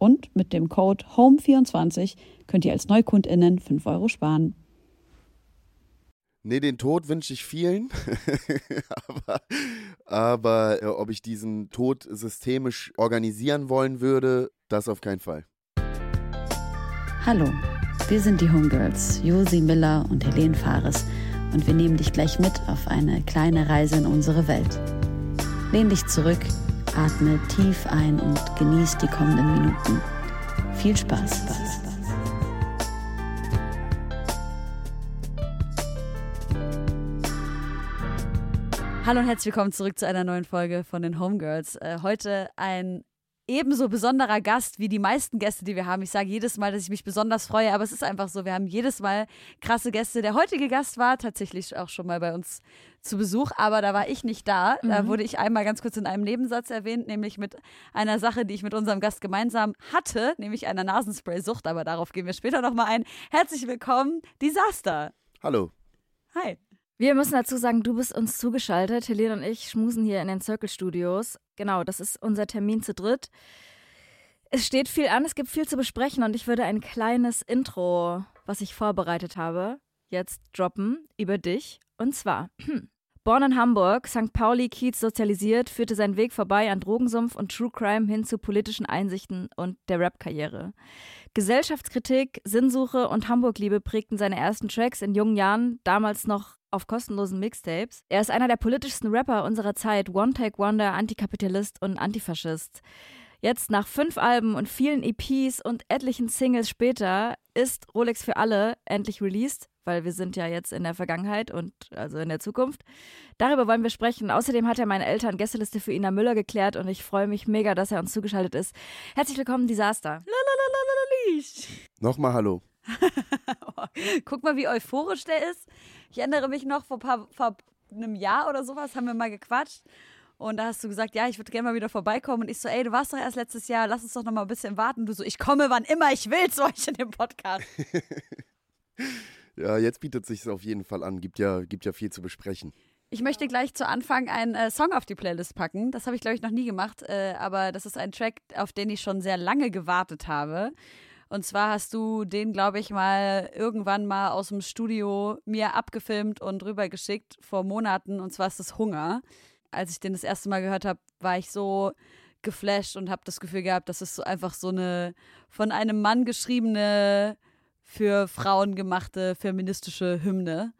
Und mit dem Code HOME24 könnt ihr als NeukundInnen 5 Euro sparen. Nee, den Tod wünsche ich vielen. aber aber äh, ob ich diesen Tod systemisch organisieren wollen würde, das auf keinen Fall. Hallo, wir sind die Homegirls, Josi Miller und Helene Fares. Und wir nehmen dich gleich mit auf eine kleine Reise in unsere Welt. Lehn dich zurück Atme tief ein und genieß die kommenden Minuten. Viel Spaß. Hallo und herzlich willkommen zurück zu einer neuen Folge von den Homegirls. Äh, heute ein ebenso besonderer Gast wie die meisten Gäste, die wir haben. Ich sage jedes Mal, dass ich mich besonders freue, aber es ist einfach so, wir haben jedes Mal krasse Gäste. Der heutige Gast war tatsächlich auch schon mal bei uns zu Besuch, aber da war ich nicht da. Mhm. Da wurde ich einmal ganz kurz in einem Nebensatz erwähnt, nämlich mit einer Sache, die ich mit unserem Gast gemeinsam hatte, nämlich einer Nasenspray-Sucht, aber darauf gehen wir später nochmal ein. Herzlich willkommen, Disaster. Hallo. Hi. Wir müssen dazu sagen, du bist uns zugeschaltet. Helene und ich schmusen hier in den Circle Studios. Genau, das ist unser Termin zu dritt. Es steht viel an, es gibt viel zu besprechen und ich würde ein kleines Intro, was ich vorbereitet habe, jetzt droppen über dich. Und zwar, Born in Hamburg, St. Pauli, Kiez sozialisiert, führte seinen Weg vorbei an Drogensumpf und True Crime hin zu politischen Einsichten und der Rap-Karriere. Gesellschaftskritik, Sinnsuche und Hamburg-Liebe prägten seine ersten Tracks in jungen Jahren, damals noch auf kostenlosen Mixtapes. Er ist einer der politischsten Rapper unserer Zeit, One-Take-Wonder, Antikapitalist und Antifaschist. Jetzt nach fünf Alben und vielen EPs und etlichen Singles später ist Rolex für alle endlich released, weil wir sind ja jetzt in der Vergangenheit und also in der Zukunft. Darüber wollen wir sprechen. Außerdem hat er meine Eltern Gästeliste für Ina Müller geklärt und ich freue mich mega, dass er uns zugeschaltet ist. Herzlich willkommen, Disaster. Nochmal Hallo. Guck mal, wie euphorisch der ist. Ich erinnere mich noch, vor, paar, vor einem Jahr oder sowas haben wir mal gequatscht. Und da hast du gesagt, ja, ich würde gerne mal wieder vorbeikommen. Und ich so, ey, du warst doch erst letztes Jahr, lass uns doch noch mal ein bisschen warten. Du so, ich komme wann immer ich will zu euch in dem Podcast. ja, jetzt bietet sich auf jeden Fall an. Gibt ja, gibt ja viel zu besprechen. Ich möchte gleich zu Anfang einen äh, Song auf die Playlist packen. Das habe ich, glaube ich, noch nie gemacht. Äh, aber das ist ein Track, auf den ich schon sehr lange gewartet habe. Und zwar hast du den, glaube ich, mal irgendwann mal aus dem Studio mir abgefilmt und rübergeschickt vor Monaten. Und zwar ist das Hunger. Als ich den das erste Mal gehört habe, war ich so geflasht und habe das Gefühl gehabt, das ist so einfach so eine von einem Mann geschriebene, für Frauen gemachte feministische Hymne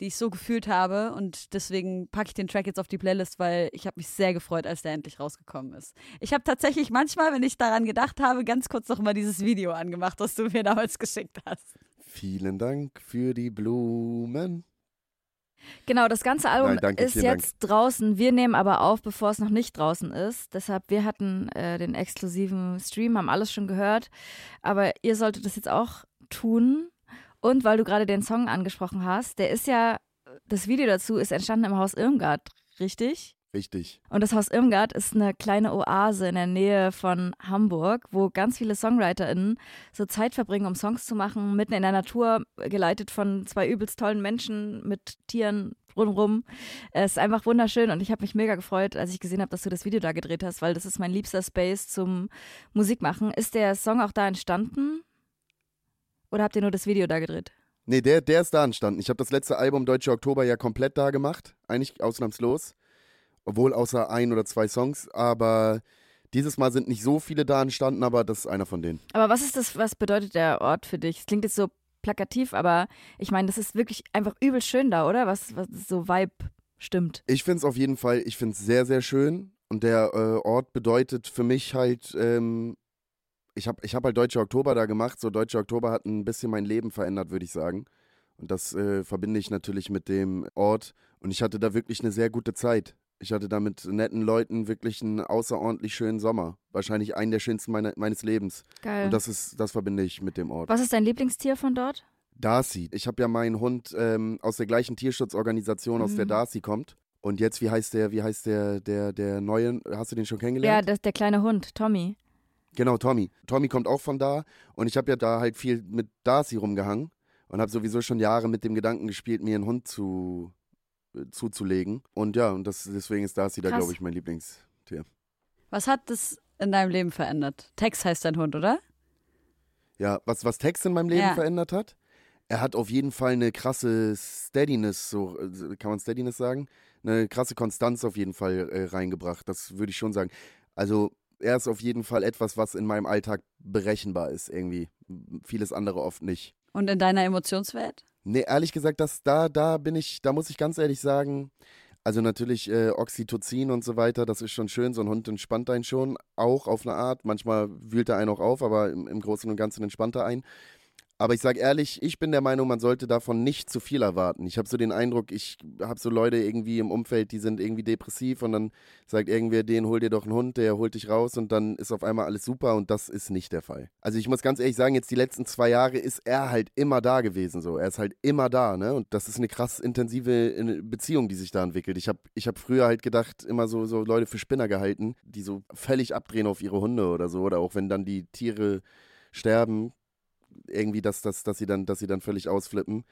die ich so gefühlt habe. Und deswegen packe ich den Track jetzt auf die Playlist, weil ich habe mich sehr gefreut, als der endlich rausgekommen ist. Ich habe tatsächlich manchmal, wenn ich daran gedacht habe, ganz kurz noch mal dieses Video angemacht, was du mir damals geschickt hast. Vielen Dank für die Blumen. Genau, das ganze Album Nein, danke, ist jetzt Dank. draußen. Wir nehmen aber auf, bevor es noch nicht draußen ist. Deshalb, wir hatten äh, den exklusiven Stream, haben alles schon gehört. Aber ihr solltet das jetzt auch tun. Und weil du gerade den Song angesprochen hast, der ist ja, das Video dazu ist entstanden im Haus Irmgard, richtig? Richtig. Und das Haus Irmgard ist eine kleine Oase in der Nähe von Hamburg, wo ganz viele SongwriterInnen so Zeit verbringen, um Songs zu machen, mitten in der Natur, geleitet von zwei übelst tollen Menschen mit Tieren rundherum. Es ist einfach wunderschön und ich habe mich mega gefreut, als ich gesehen habe, dass du das Video da gedreht hast, weil das ist mein liebster Space zum Musikmachen. Ist der Song auch da entstanden? Oder habt ihr nur das Video da gedreht? Nee, der, der ist da entstanden. Ich habe das letzte Album Deutsche Oktober ja komplett da gemacht. Eigentlich ausnahmslos. Obwohl außer ein oder zwei Songs. Aber Dieses Mal sind nicht so viele da entstanden, aber das ist einer von denen. Aber was ist das, was bedeutet der Ort für dich? Es klingt jetzt so plakativ, aber ich meine, das ist wirklich einfach übel schön da, oder? Was, was so Vibe stimmt. Ich finde es auf jeden Fall, ich finde es sehr, sehr schön. Und der äh, Ort bedeutet für mich halt, ähm, ich habe ich hab halt Deutsche Oktober da gemacht. So Deutsche Oktober hat ein bisschen mein Leben verändert, würde ich sagen. Und das äh, verbinde ich natürlich mit dem Ort. Und ich hatte da wirklich eine sehr gute Zeit. Ich hatte da mit netten Leuten wirklich einen außerordentlich schönen Sommer. Wahrscheinlich einen der schönsten meine, meines Lebens. Geil. Und das ist, das verbinde ich mit dem Ort. Was ist dein Lieblingstier von dort? Darcy. Ich habe ja meinen Hund ähm, aus der gleichen Tierschutzorganisation, aus der Mhm. Darcy kommt. Und jetzt, wie heißt der, wie heißt der, der, der neue, hast du den schon Ja, kennengelernt? das, der kleine Hund, Tommy. Genau, Tommy. Tommy kommt auch von da. Und ich habe ja da halt viel mit Darcy rumgehangen und habe sowieso schon Jahre mit dem Gedanken gespielt, mir einen Hund zu, äh, zuzulegen. Und ja, und das, deswegen ist Darcy da, Krass. glaube ich, mein Lieblingstier. Was hat das in deinem Leben verändert? Tex heißt dein Hund, oder? Ja, was, was Tex in meinem Leben Ja. verändert hat? Er hat auf jeden Fall eine krasse Steadiness, so äh, kann man Steadiness sagen? Eine krasse Konstanz auf jeden Fall äh, reingebracht. Das würde ich schon sagen. Also er ist auf jeden Fall etwas, was in meinem Alltag berechenbar ist, irgendwie. Vieles andere oft nicht. Und in deiner Emotionswelt? Nee, ehrlich gesagt, das, da, da bin ich, da muss ich ganz ehrlich sagen, also natürlich äh, Oxytocin und so weiter, das ist schon schön, so ein Hund entspannt einen schon, auch auf eine Art. Manchmal wühlt er einen auch auf, aber im, im Großen und Ganzen entspannt er einen. Aber ich sage ehrlich, ich bin der Meinung, man sollte davon nicht zu viel erwarten. Ich habe so den Eindruck, ich habe so Leute irgendwie im Umfeld, die sind irgendwie depressiv und dann sagt irgendwer, den hol dir doch einen Hund, der holt dich raus und dann ist auf einmal alles super und das ist nicht der Fall. Also ich muss ganz ehrlich sagen, jetzt die letzten zwei Jahre ist er halt immer da gewesen so. Er ist halt immer da, ne? Und das ist eine krass intensive äh, Beziehung, die sich da entwickelt. Ich habe ich hab früher halt gedacht, immer so, so Leute für Spinner gehalten, die so völlig abdrehen auf ihre Hunde oder so. Oder auch wenn dann die Tiere sterben, irgendwie, dass, dass, dass, sie dann, dass sie dann völlig ausflippen.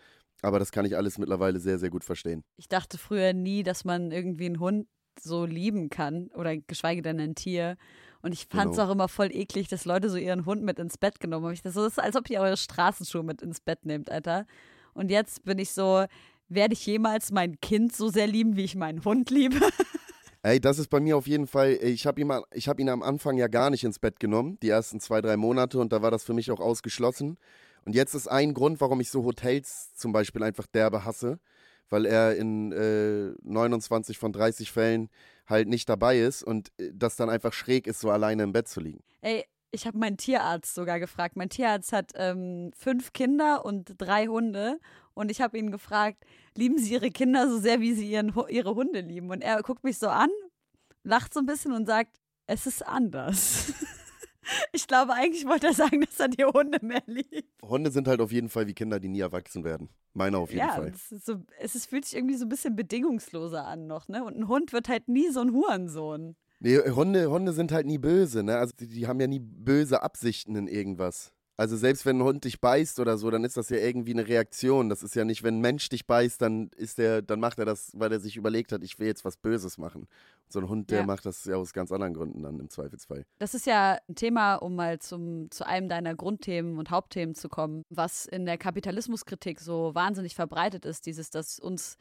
Aber das kann ich alles mittlerweile sehr, sehr gut verstehen. Ich dachte früher nie, dass man irgendwie einen Hund so lieben kann oder geschweige denn ein Tier. Und ich fand es Genau. auch immer voll eklig, dass Leute so ihren Hund mit ins Bett genommen haben. Ich dachte, so, das ist, als ob ihr eure Straßenschuhe mit ins Bett nehmt, Alter. Und jetzt bin ich so, werde ich jemals mein Kind so sehr lieben, wie ich meinen Hund liebe? Ey, das ist bei mir auf jeden Fall, ich habe ihn, hab ihn am Anfang ja gar nicht ins Bett genommen, die ersten zwei, drei Monate und da war das für mich auch ausgeschlossen. Und jetzt ist ein Grund, warum ich so Hotels zum Beispiel einfach derbe hasse, weil er in äh, 29 von 30 Fällen halt nicht dabei ist und äh, das dann einfach schräg ist, so alleine im Bett zu liegen. Ey, ich habe meinen Tierarzt sogar gefragt. Mein Tierarzt hat ähm, fünf Kinder und drei Hunde. Und ich habe ihn gefragt, lieben Sie Ihre Kinder so sehr, wie Sie ihren, Ihre Hunde lieben? Und er guckt mich so an, lacht so ein bisschen und sagt, es ist anders. ich glaube, eigentlich wollte er sagen, dass er die Hunde mehr liebt. Hunde sind halt auf jeden Fall wie Kinder, die nie erwachsen werden. Meiner auf jeden ja, Fall. es, so, es ist, fühlt sich irgendwie so ein bisschen bedingungsloser an noch, ne? Und ein Hund wird halt nie so ein Hurensohn. Nee, Hunde, Hunde sind halt nie böse, ne? Also die, die haben ja nie böse Absichten in irgendwas. Also selbst wenn ein Hund dich beißt oder so, dann ist das ja irgendwie eine Reaktion. Das ist ja nicht, wenn ein Mensch dich beißt, dann ist der, dann macht er das, weil er sich überlegt hat, ich will jetzt was Böses machen. So ein Hund, der Ja. macht das ja aus ganz anderen Gründen dann im Zweifelsfall. Das ist ja ein Thema, um mal zum, zu einem deiner Grundthemen und Hauptthemen zu kommen, was in der Kapitalismuskritik so wahnsinnig verbreitet ist, dieses, dass uns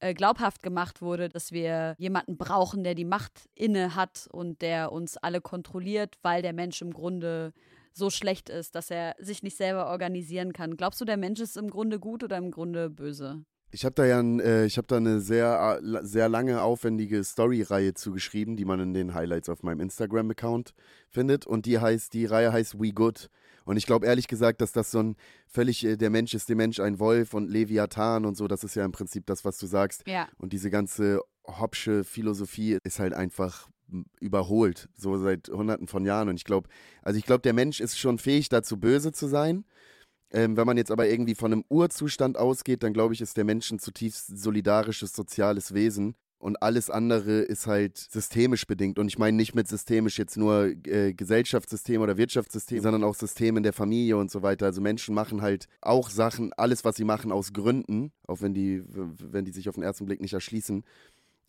äh, glaubhaft gemacht wurde, dass wir jemanden brauchen, der die Macht inne hat und der uns alle kontrolliert, weil der Mensch im Grunde so schlecht ist, dass er sich nicht selber organisieren kann. Glaubst du, der Mensch ist im Grunde gut oder im Grunde böse? Ich habe da ja ein, äh, ich hab da eine sehr, sehr lange, aufwendige Story-Reihe zugeschrieben, die man in den Highlights auf meinem Instagram-Account findet. Und die heißt, die Reihe heißt We Good. Und ich glaube ehrlich gesagt, dass das so ein völlig, äh, der Mensch ist dem Mensch ein Wolf und Leviathan und so, das ist ja im Prinzip das, was du sagst. Ja. Und diese ganze Hobbsche Philosophie ist halt einfach überholt, so seit hunderten von Jahren. Und ich glaube, also ich glaube, der Mensch ist schon fähig dazu, böse zu sein. Ähm, wenn man jetzt aber irgendwie von einem Urzustand ausgeht, dann glaube ich, ist der Mensch ein zutiefst solidarisches, soziales Wesen. Und alles andere ist halt systemisch bedingt. Und ich meine nicht mit systemisch jetzt nur äh, Gesellschaftssystem oder Wirtschaftssystem, sondern auch System in der Familie und so weiter. Also Menschen machen halt auch Sachen, alles, was sie machen, aus Gründen, auch wenn die, wenn die sich auf den ersten Blick nicht erschließen.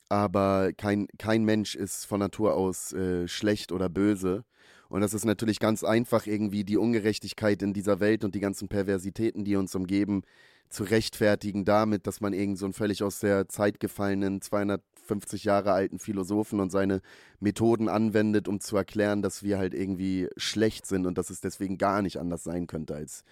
Aber kein, kein Mensch ist von Natur aus äh, schlecht oder böse. Und das ist natürlich ganz einfach, irgendwie die Ungerechtigkeit in dieser Welt und die ganzen Perversitäten, die uns umgeben, zu rechtfertigen damit, dass man irgend so einen völlig aus der Zeit gefallenen 250 Jahre alten Philosophen und seine Methoden anwendet, um zu erklären, dass wir halt irgendwie schlecht sind und dass es deswegen gar nicht anders sein könnte als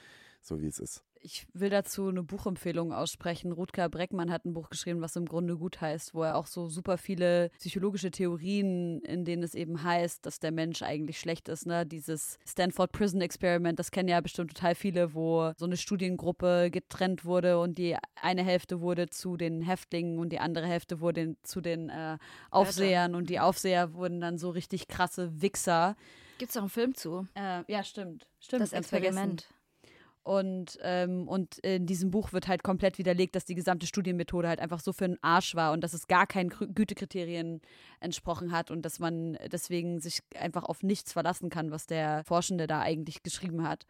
so wie es ist. Ich will dazu eine Buchempfehlung aussprechen. Rutger Breckmann hat ein Buch geschrieben, was im Grunde gut heißt, wo er auch so super viele psychologische Theorien, in denen es eben heißt, dass der Mensch eigentlich schlecht ist. Ne? Dieses Stanford Prison Experiment, das kennen ja bestimmt total viele, wo so eine Studiengruppe getrennt wurde und die eine Hälfte wurde zu den Häftlingen und die andere Hälfte wurde zu den äh, Aufsehern und die Aufseher wurden dann so richtig krasse Wichser. Gibt es auch einen Film zu? Äh, ja, stimmt. Stimmt. Das Experiment. Und, ähm, und in diesem Buch wird halt komplett widerlegt, dass die gesamte Studienmethode halt einfach so für einen Arsch war und dass es gar keinen Gütekriterien entsprochen hat und dass man deswegen sich einfach auf nichts verlassen kann, was der Forschende da eigentlich geschrieben hat.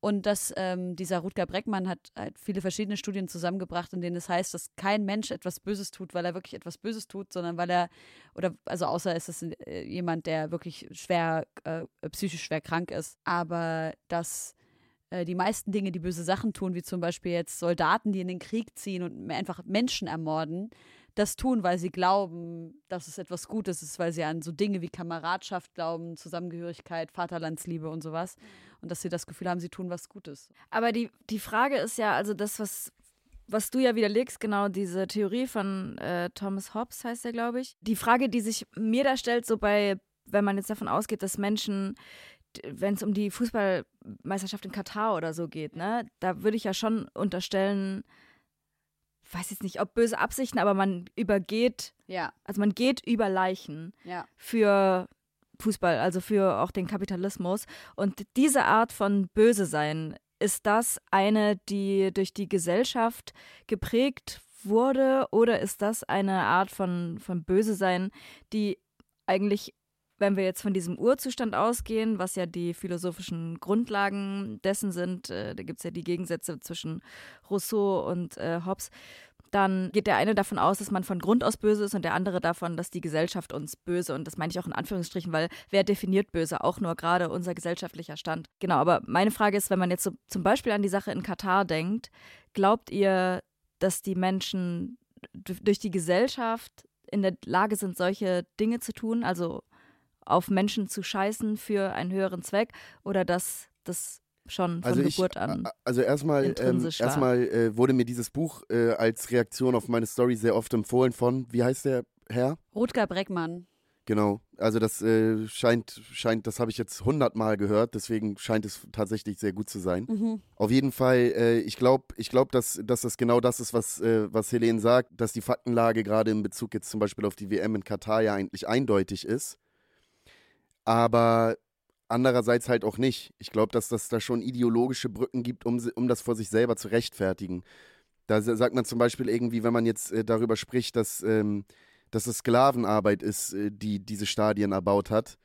Und dass ähm, dieser Rutger Breckmann hat halt viele verschiedene Studien zusammengebracht, in denen es heißt, dass kein Mensch etwas Böses tut, weil er wirklich etwas Böses tut, sondern weil er, oder also außer es ist äh, jemand, der wirklich schwer, äh, psychisch schwer krank ist, aber dass äh, die meisten Dinge, die böse Sachen tun, wie zum Beispiel jetzt Soldaten, die in den Krieg ziehen und einfach Menschen ermorden, das tun, weil sie glauben, dass es etwas Gutes ist, weil sie an so Dinge wie Kameradschaft glauben, Zusammengehörigkeit, Vaterlandsliebe und sowas. Und dass sie das Gefühl haben, sie tun was Gutes. Aber die, die Frage ist ja, also das, was, was du ja widerlegst, genau diese Theorie von äh, Thomas Hobbes heißt er, glaube ich. Die Frage, die sich mir da stellt, so bei, wenn man jetzt davon ausgeht, dass Menschen wenn es um die Fußballmeisterschaft in Katar oder so geht, ne, da würde ich ja schon unterstellen, weiß jetzt nicht, ob böse Absichten, aber man übergeht, ja. also man geht über Leichen ja. für Fußball, also für auch den Kapitalismus. Und diese Art von Böse sein, ist das eine, die durch die Gesellschaft geprägt wurde, oder ist das eine Art von, von Böse sein, die eigentlich wenn wir jetzt von diesem Urzustand ausgehen, was ja die philosophischen Grundlagen dessen sind, äh, da gibt es ja die Gegensätze zwischen Rousseau und äh, Hobbes, dann geht der eine davon aus, dass man von Grund aus böse ist und der andere davon, dass die Gesellschaft uns böse, und das meine ich auch in Anführungsstrichen, weil wer definiert böse? Auch nur gerade unser gesellschaftlicher Stand. Genau, aber meine Frage ist, wenn man jetzt so zum Beispiel an die Sache in Katar denkt, glaubt ihr, dass die Menschen durch die Gesellschaft in der Lage sind, solche Dinge zu tun? Also auf Menschen zu scheißen für einen höheren Zweck oder dass das schon von also Geburt ich, an. Also erstmal, ähm, erstmal äh, wurde mir dieses Buch äh, als Reaktion auf meine Story sehr oft empfohlen von, wie heißt der Herr? Rutger Breckmann. Genau, also das äh, scheint, scheint, das habe ich jetzt hundertmal gehört, deswegen scheint es tatsächlich sehr gut zu sein. Mhm. Auf jeden Fall, äh, ich glaube, ich glaub, dass, dass das genau das ist, was, äh, was Helene sagt, dass die Faktenlage gerade in Bezug jetzt zum Beispiel auf die WM in Katar ja eigentlich eindeutig ist aber andererseits halt auch nicht. Ich glaube, dass das da schon ideologische Brücken gibt, um, um das vor sich selber zu rechtfertigen. Da sagt man zum Beispiel irgendwie, wenn man jetzt äh, darüber spricht, dass, ähm, dass es Sklavenarbeit ist, äh, die diese Stadien erbaut hat.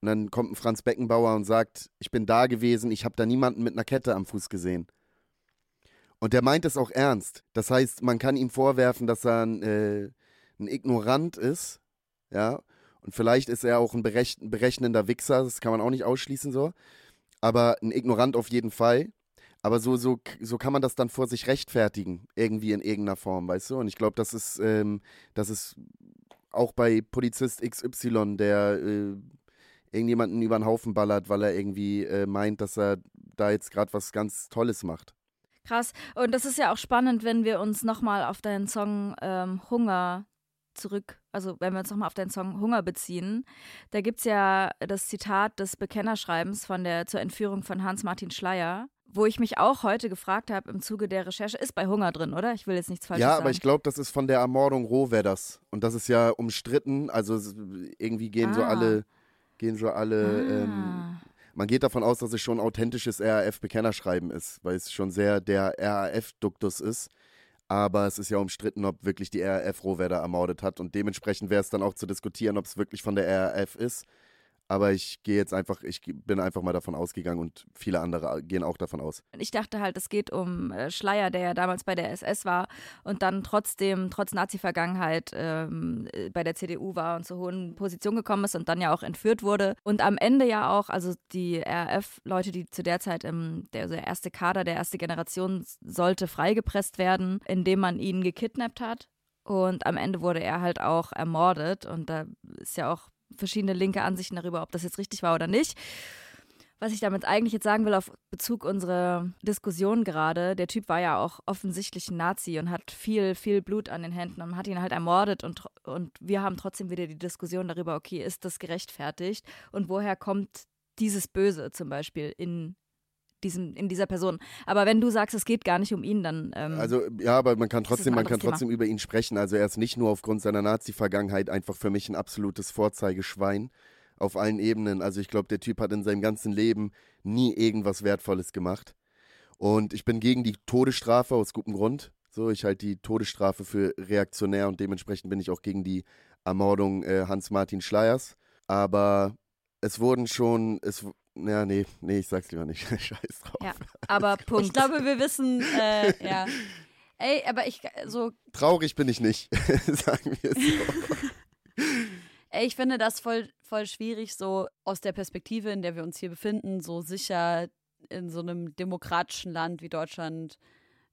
Und dann kommt ein Franz Beckenbauer und sagt, ich bin da gewesen, ich habe da niemanden mit einer Kette am Fuß gesehen. Und der meint es auch ernst. Das heißt, man kann ihm vorwerfen, dass er ein, äh, ein Ignorant ist, ja, und vielleicht ist er auch ein berechnender Wichser, das kann man auch nicht ausschließen so. Aber ein Ignorant auf jeden Fall. Aber so, so, so kann man das dann vor sich rechtfertigen, irgendwie in irgendeiner Form, weißt du? Und ich glaube, das ist, ähm, das ist auch bei Polizist XY, der äh, irgendjemanden über den Haufen ballert, weil er irgendwie äh, meint, dass er da jetzt gerade was ganz Tolles macht. Krass. Und das ist ja auch spannend, wenn wir uns nochmal auf deinen Song ähm, Hunger zurück, also wenn wir uns nochmal auf den Song Hunger beziehen, da gibt es ja das Zitat des Bekennerschreibens von der zur Entführung von Hans-Martin Schleier, wo ich mich auch heute gefragt habe im Zuge der Recherche, ist bei Hunger drin, oder? Ich will jetzt nichts Falsches sagen. Ja, aber ich glaube, das ist von der Ermordung Rohwedders. Und das ist ja umstritten, also irgendwie gehen ah. so alle, gehen so alle, ah. ähm, man geht davon aus, dass es schon authentisches RAF-Bekennerschreiben ist, weil es schon sehr der RAF-Duktus ist aber es ist ja umstritten, ob wirklich die RAF Rohwerder ermordet hat und dementsprechend wäre es dann auch zu diskutieren, ob es wirklich von der RAF ist. Aber ich gehe jetzt einfach, ich bin einfach mal davon ausgegangen und viele andere gehen auch davon aus. Ich dachte halt, es geht um äh, Schleier, der ja damals bei der SS war und dann trotzdem, trotz Nazi-Vergangenheit, ähm, äh, bei der CDU war und zu hohen Positionen gekommen ist und dann ja auch entführt wurde. Und am Ende ja auch, also die RAF-Leute, die zu der Zeit, im, der, also der erste Kader, der erste Generation sollte freigepresst werden, indem man ihn gekidnappt hat. Und am Ende wurde er halt auch ermordet. Und da ist ja auch verschiedene linke Ansichten darüber, ob das jetzt richtig war oder nicht. Was ich damit eigentlich jetzt sagen will, auf Bezug unserer Diskussion gerade, der Typ war ja auch offensichtlich ein Nazi und hat viel, viel Blut an den Händen und hat ihn halt ermordet und, und wir haben trotzdem wieder die Diskussion darüber, okay, ist das gerechtfertigt und woher kommt dieses Böse zum Beispiel in diesem, in dieser Person. Aber wenn du sagst, es geht gar nicht um ihn, dann. Ähm, also ja, aber man kann trotzdem, man kann trotzdem über ihn sprechen. Also er ist nicht nur aufgrund seiner Nazi-Vergangenheit einfach für mich ein absolutes Vorzeigeschwein auf allen Ebenen. Also ich glaube, der Typ hat in seinem ganzen Leben nie irgendwas Wertvolles gemacht. Und ich bin gegen die Todesstrafe aus gutem Grund. So, ich halte die Todesstrafe für reaktionär und dementsprechend bin ich auch gegen die Ermordung äh, Hans-Martin Schleiers. Aber es wurden schon, es, ja, nee, nee, ich sag's lieber nicht. Scheiß drauf. Ja, aber Punkt. Ich glaube, wir wissen, äh, ja. Ey, aber ich so. Traurig bin ich nicht, sagen wir es so. Ey, ich finde das voll, voll schwierig, so aus der Perspektive, in der wir uns hier befinden, so sicher in so einem demokratischen Land wie Deutschland,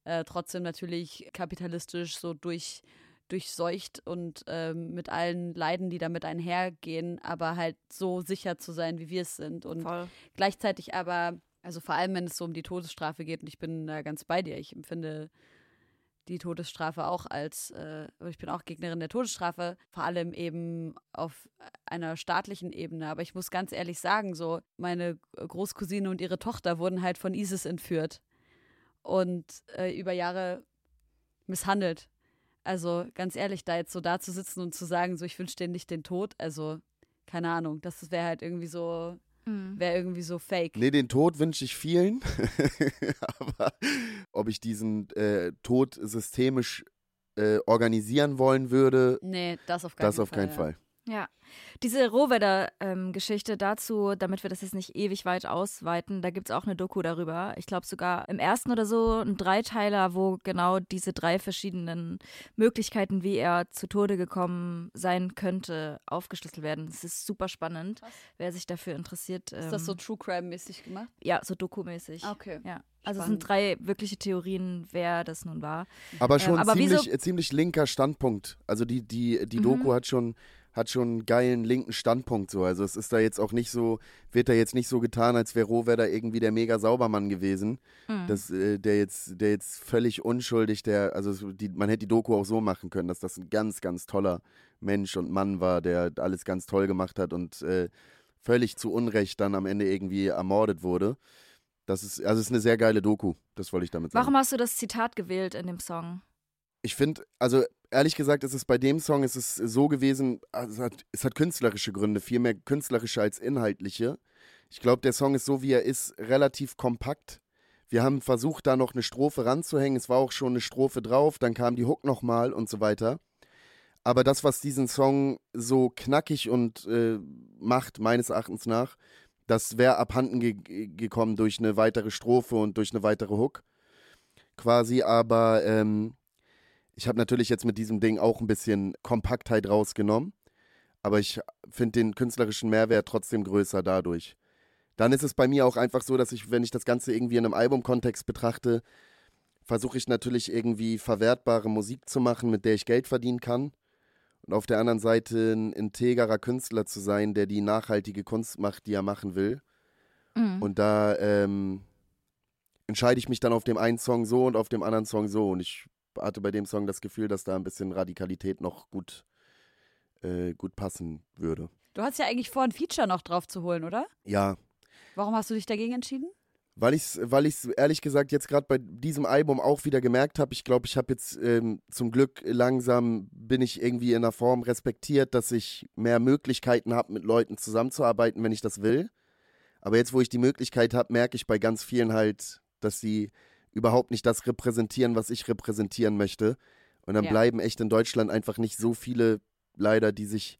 äh, trotzdem natürlich kapitalistisch so durch durchseucht und ähm, mit allen Leiden, die damit einhergehen, aber halt so sicher zu sein, wie wir es sind. Und Voll. gleichzeitig aber, also vor allem, wenn es so um die Todesstrafe geht, und ich bin da ganz bei dir, ich empfinde die Todesstrafe auch als, äh, ich bin auch Gegnerin der Todesstrafe, vor allem eben auf einer staatlichen Ebene. Aber ich muss ganz ehrlich sagen, so meine Großcousine und ihre Tochter wurden halt von ISIS entführt und äh, über Jahre misshandelt. Also ganz ehrlich, da jetzt so da zu sitzen und zu sagen, so ich wünsche denen nicht den Tod, also keine Ahnung, das wäre halt irgendwie so, Mhm. wäre irgendwie so fake. Nee, den Tod wünsche ich vielen. Aber ob ich diesen äh, Tod systemisch äh, organisieren wollen würde, Nee, das auf keinen das Fall. auf keinen ja. Fall. Ja, diese Rohwedder-Geschichte dazu, damit wir das jetzt nicht ewig weit ausweiten, da gibt es auch eine Doku darüber. Ich glaube sogar im ersten oder so ein Dreiteiler, wo genau diese drei verschiedenen Möglichkeiten, wie er zu Tode gekommen sein könnte, aufgeschlüsselt werden. Es ist super spannend, wer sich dafür interessiert. Ist das so ähm, True Crime-mäßig gemacht? Ja, so dokumäßig. Okay. Ja. Also es sind drei wirkliche Theorien, wer das nun war. Aber schon Ähm, aber ziemlich, wieso- ziemlich linker Standpunkt. Also die, die, die Mhm. Doku hat schon hat schon einen geilen linken Standpunkt so. Also es ist da jetzt auch nicht so, wird da jetzt nicht so getan, als wäre Rohwedder irgendwie der mega Saubermann gewesen. Mhm. Das, äh, der jetzt, der jetzt völlig unschuldig, der, also so die, man hätte die Doku auch so machen können, dass das ein ganz, ganz toller Mensch und Mann war, der alles ganz toll gemacht hat und äh, völlig zu Unrecht dann am Ende irgendwie ermordet wurde. Das ist, also es ist eine sehr geile Doku, das wollte ich damit sagen. Warum hast du das Zitat gewählt in dem Song? Ich finde, also ehrlich gesagt, ist es bei dem Song ist es so gewesen, also es, hat, es hat künstlerische Gründe, viel mehr künstlerische als inhaltliche. Ich glaube, der Song ist so, wie er ist, relativ kompakt. Wir haben versucht, da noch eine Strophe ranzuhängen. Es war auch schon eine Strophe drauf, dann kam die Hook nochmal und so weiter. Aber das, was diesen Song so knackig und äh, macht, meines Erachtens nach, das wäre abhanden ge gekommen durch eine weitere Strophe und durch eine weitere Hook. Quasi, aber ähm, ich habe natürlich jetzt mit diesem Ding auch ein bisschen Kompaktheit rausgenommen, aber ich finde den künstlerischen Mehrwert trotzdem größer dadurch. Dann ist es bei mir auch einfach so, dass ich, wenn ich das Ganze irgendwie in einem Albumkontext betrachte, versuche ich natürlich irgendwie verwertbare Musik zu machen, mit der ich Geld verdienen kann. Und auf der anderen Seite ein integerer Künstler zu sein, der die nachhaltige Kunst macht, die er machen will. Mhm. Und da ähm, entscheide ich mich dann auf dem einen Song so und auf dem anderen Song so. Und ich hatte bei dem Song das Gefühl, dass da ein bisschen Radikalität noch gut, äh, gut passen würde. Du hast ja eigentlich vor, ein Feature noch drauf zu holen, oder? Ja, Warum hast du dich dagegen entschieden? weil ich es weil ich's ehrlich gesagt jetzt gerade bei diesem Album auch wieder gemerkt habe. Ich glaube, ich habe jetzt ähm, zum Glück langsam bin ich irgendwie in einer Form respektiert, dass ich mehr Möglichkeiten habe, mit Leuten zusammenzuarbeiten, wenn ich das will. Aber jetzt, wo ich die Möglichkeit habe, merke ich bei ganz vielen halt, dass sie überhaupt nicht das repräsentieren, was ich repräsentieren möchte. Und dann Ja. bleiben echt in Deutschland einfach nicht so viele leider, die sich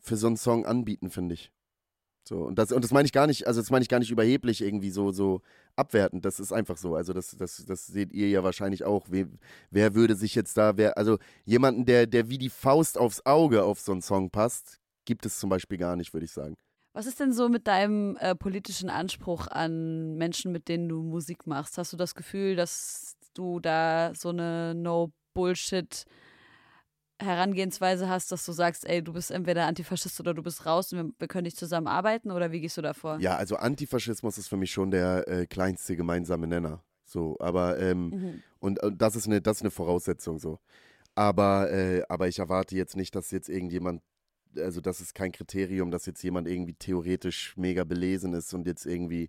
für so einen Song anbieten, finde ich. So, und das, und das meine ich gar nicht, also das meine ich gar nicht überheblich irgendwie so, so abwertend. Das ist einfach so. Also das, das, das seht ihr ja wahrscheinlich auch. Wer, wer würde sich jetzt da, wer, also jemanden, der, der wie die Faust aufs Auge auf so einen Song passt, gibt es zum Beispiel gar nicht, würde ich sagen. Was ist denn so mit deinem äh, politischen Anspruch an Menschen, mit denen du Musik machst? Hast du das Gefühl, dass du da so eine No-Bullshit- Herangehensweise hast, dass du sagst, ey, du bist entweder Antifaschist oder du bist raus und wir, wir können nicht zusammenarbeiten oder wie gehst du da vor? Ja, also Antifaschismus ist für mich schon der äh, kleinste gemeinsame Nenner. So, aber ähm, mhm. und, und, das ist eine, das ist eine Voraussetzung so. Aber, äh, aber ich erwarte jetzt nicht, dass jetzt irgendjemand, also das ist kein Kriterium, dass jetzt jemand irgendwie theoretisch mega belesen ist und jetzt irgendwie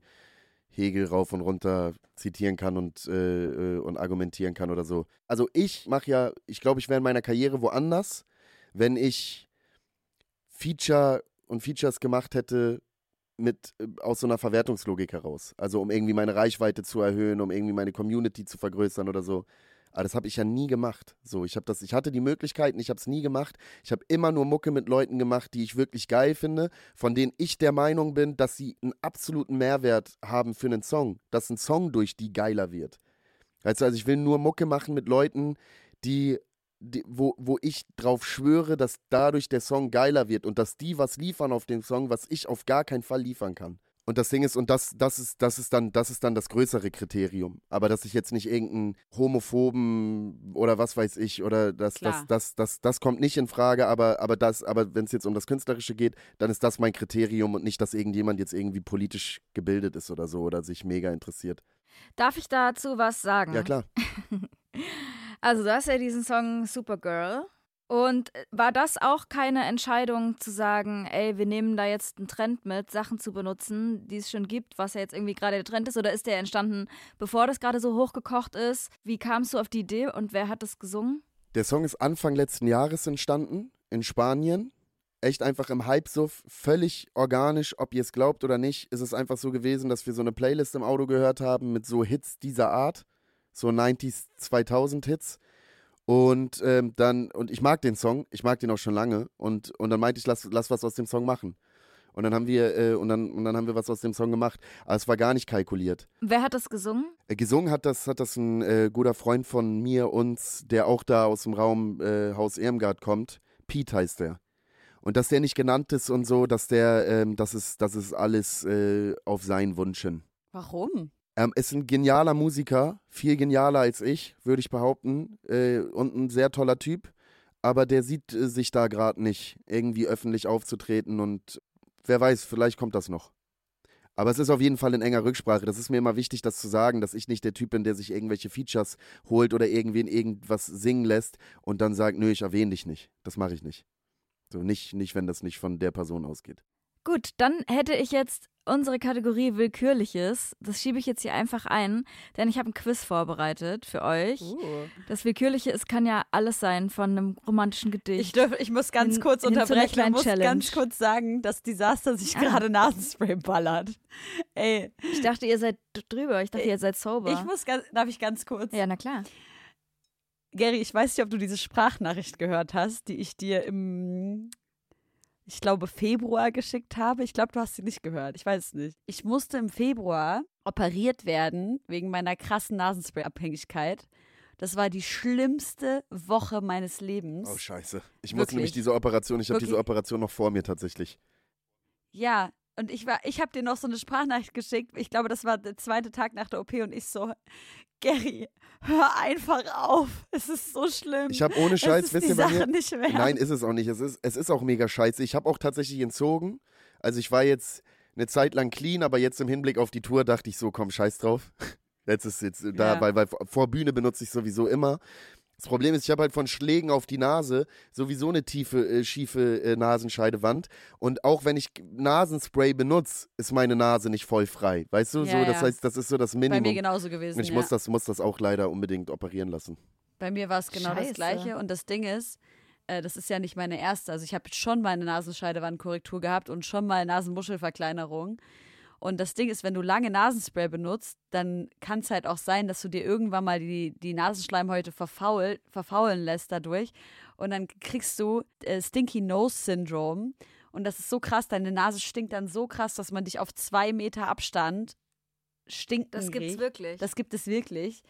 Hegel rauf und runter zitieren kann und, äh, äh, und argumentieren kann oder so. Also ich mache ja, ich glaube, ich wäre in meiner Karriere woanders, wenn ich Feature und Features gemacht hätte mit äh, aus so einer Verwertungslogik heraus. Also um irgendwie meine Reichweite zu erhöhen, um irgendwie meine Community zu vergrößern oder so. Aber das habe ich ja nie gemacht. So, ich habe das, ich hatte die Möglichkeiten, ich habe es nie gemacht. Ich habe immer nur Mucke mit Leuten gemacht, die ich wirklich geil finde, von denen ich der Meinung bin, dass sie einen absoluten Mehrwert haben für einen Song, dass ein Song durch die geiler wird. Also, also ich will nur Mucke machen mit Leuten, die, die wo, wo ich drauf schwöre, dass dadurch der Song geiler wird und dass die was liefern auf dem Song, was ich auf gar keinen Fall liefern kann. Und das Ding ist, und das, das ist, das ist dann, das ist dann das größere Kriterium. Aber dass ich jetzt nicht irgendeinen Homophoben oder was weiß ich, oder das, das, das, das, das kommt nicht in Frage, aber, aber das, aber wenn es jetzt um das Künstlerische geht, dann ist das mein Kriterium und nicht, dass irgendjemand jetzt irgendwie politisch gebildet ist oder so oder sich mega interessiert. Darf ich dazu was sagen? Ja, klar. also, du hast ja diesen Song Supergirl. Und äh, war das auch keine Entscheidung zu sagen, ey, wir nehmen da jetzt einen Trend mit, Sachen zu benutzen, die es schon gibt, was ja jetzt irgendwie gerade der Trend ist? Oder ist der entstanden, bevor das gerade so hochgekocht ist? Wie kamst du auf die Idee und wer hat das gesungen? Der Song ist Anfang letzten Jahres entstanden, in Spanien. Echt einfach im Hype-Suff, völlig organisch, ob ihr es glaubt oder nicht, ist es einfach so gewesen, dass wir so eine Playlist im Auto gehört haben mit so Hits dieser Art, so 90s, 2000 Hits und ähm, dann, und ich mag den Song, ich mag den auch schon lange. Und, und dann meinte ich, lass, lass was aus dem Song machen. Und dann haben wir, äh, und dann, und dann haben wir was aus dem Song gemacht. Aber es war gar nicht kalkuliert. Wer hat das gesungen? Äh, gesungen hat das, hat das ein äh, guter Freund von mir, uns, der auch da aus dem Raum äh, Haus Ermgard kommt. Pete heißt der. Und dass der nicht genannt ist und so, dass der, ähm, das ist, das ist alles äh, auf seinen Wunsch hin. Warum? Ähm, ist ein genialer Musiker, viel genialer als ich, würde ich behaupten. Äh, und ein sehr toller Typ. Aber der sieht äh, sich da gerade nicht, irgendwie öffentlich aufzutreten. Und wer weiß, vielleicht kommt das noch. Aber es ist auf jeden Fall in enger Rücksprache. Das ist mir immer wichtig, das zu sagen, dass ich nicht der Typ bin, der sich irgendwelche Features holt oder irgendwen irgendwas singen lässt und dann sagt, nö, ich erwähne dich nicht. Das mache ich nicht. So nicht, nicht, wenn das nicht von der Person ausgeht. Gut, dann hätte ich jetzt unsere Kategorie Willkürliches. Das schiebe ich jetzt hier einfach ein, denn ich habe ein Quiz vorbereitet für euch. Uh. Das Willkürliche, es kann ja alles sein, von einem romantischen Gedicht. Ich, dürf, ich muss ganz hin, kurz unterbrechen. Ich muss Challenge. ganz kurz sagen, dass Disaster sich ah. gerade Nasenspray ballert. Ey. Ich dachte, ihr seid drüber. Ich dachte, ihr seid sober. Ich muss ganz, darf ich ganz kurz? Ja, na klar. Gary, ich weiß nicht, ob du diese Sprachnachricht gehört hast, die ich dir im ich glaube, Februar geschickt habe. Ich glaube, du hast sie nicht gehört. Ich weiß es nicht. Ich musste im Februar operiert werden wegen meiner krassen Nasenspray-Abhängigkeit. Das war die schlimmste Woche meines Lebens. Oh, scheiße. Ich Wirklich. muss nämlich diese Operation, ich habe diese Operation noch vor mir tatsächlich. Ja, und ich war, ich habe dir noch so eine Sprachnachricht geschickt. Ich glaube, das war der zweite Tag nach der OP und ich so, Gary, hör einfach auf. Es ist so schlimm. Ich habe ohne Scheiß, es ist wisst ihr bei mir? Nicht mehr. Nein, ist es auch nicht. Es ist, es ist auch mega scheiße. Ich habe auch tatsächlich entzogen. Also ich war jetzt eine Zeit lang clean, aber jetzt im Hinblick auf die Tour dachte ich so, komm, scheiß drauf. Jetzt ist jetzt da, ja. weil, weil vor Bühne benutze ich sowieso immer. Das Problem ist, ich habe halt von Schlägen auf die Nase sowieso eine tiefe, äh, schiefe äh, Nasenscheidewand. Und auch wenn ich Nasenspray benutze, ist meine Nase nicht voll frei. Weißt du, ja, so, das heißt, das ist so das Minimum. Bei mir genauso gewesen. Und ich ja. muss, das, muss das auch leider unbedingt operieren lassen. Bei mir war es genau Scheiße. das Gleiche. Und das Ding ist, äh, das ist ja nicht meine erste. Also ich habe schon mal eine Nasenscheidewandkorrektur gehabt und schon mal Nasenmuschelverkleinerung. Und das Ding ist, wenn du lange Nasenspray benutzt, dann kann es halt auch sein, dass du dir irgendwann mal die, die Nasenschleimhäute verfaul, verfaulen lässt dadurch. Und dann kriegst du äh, Stinky Nose Syndrome. Und das ist so krass, deine Nase stinkt dann so krass, dass man dich auf zwei Meter Abstand stinkt. Das gibt's riecht. wirklich. Das gibt es wirklich.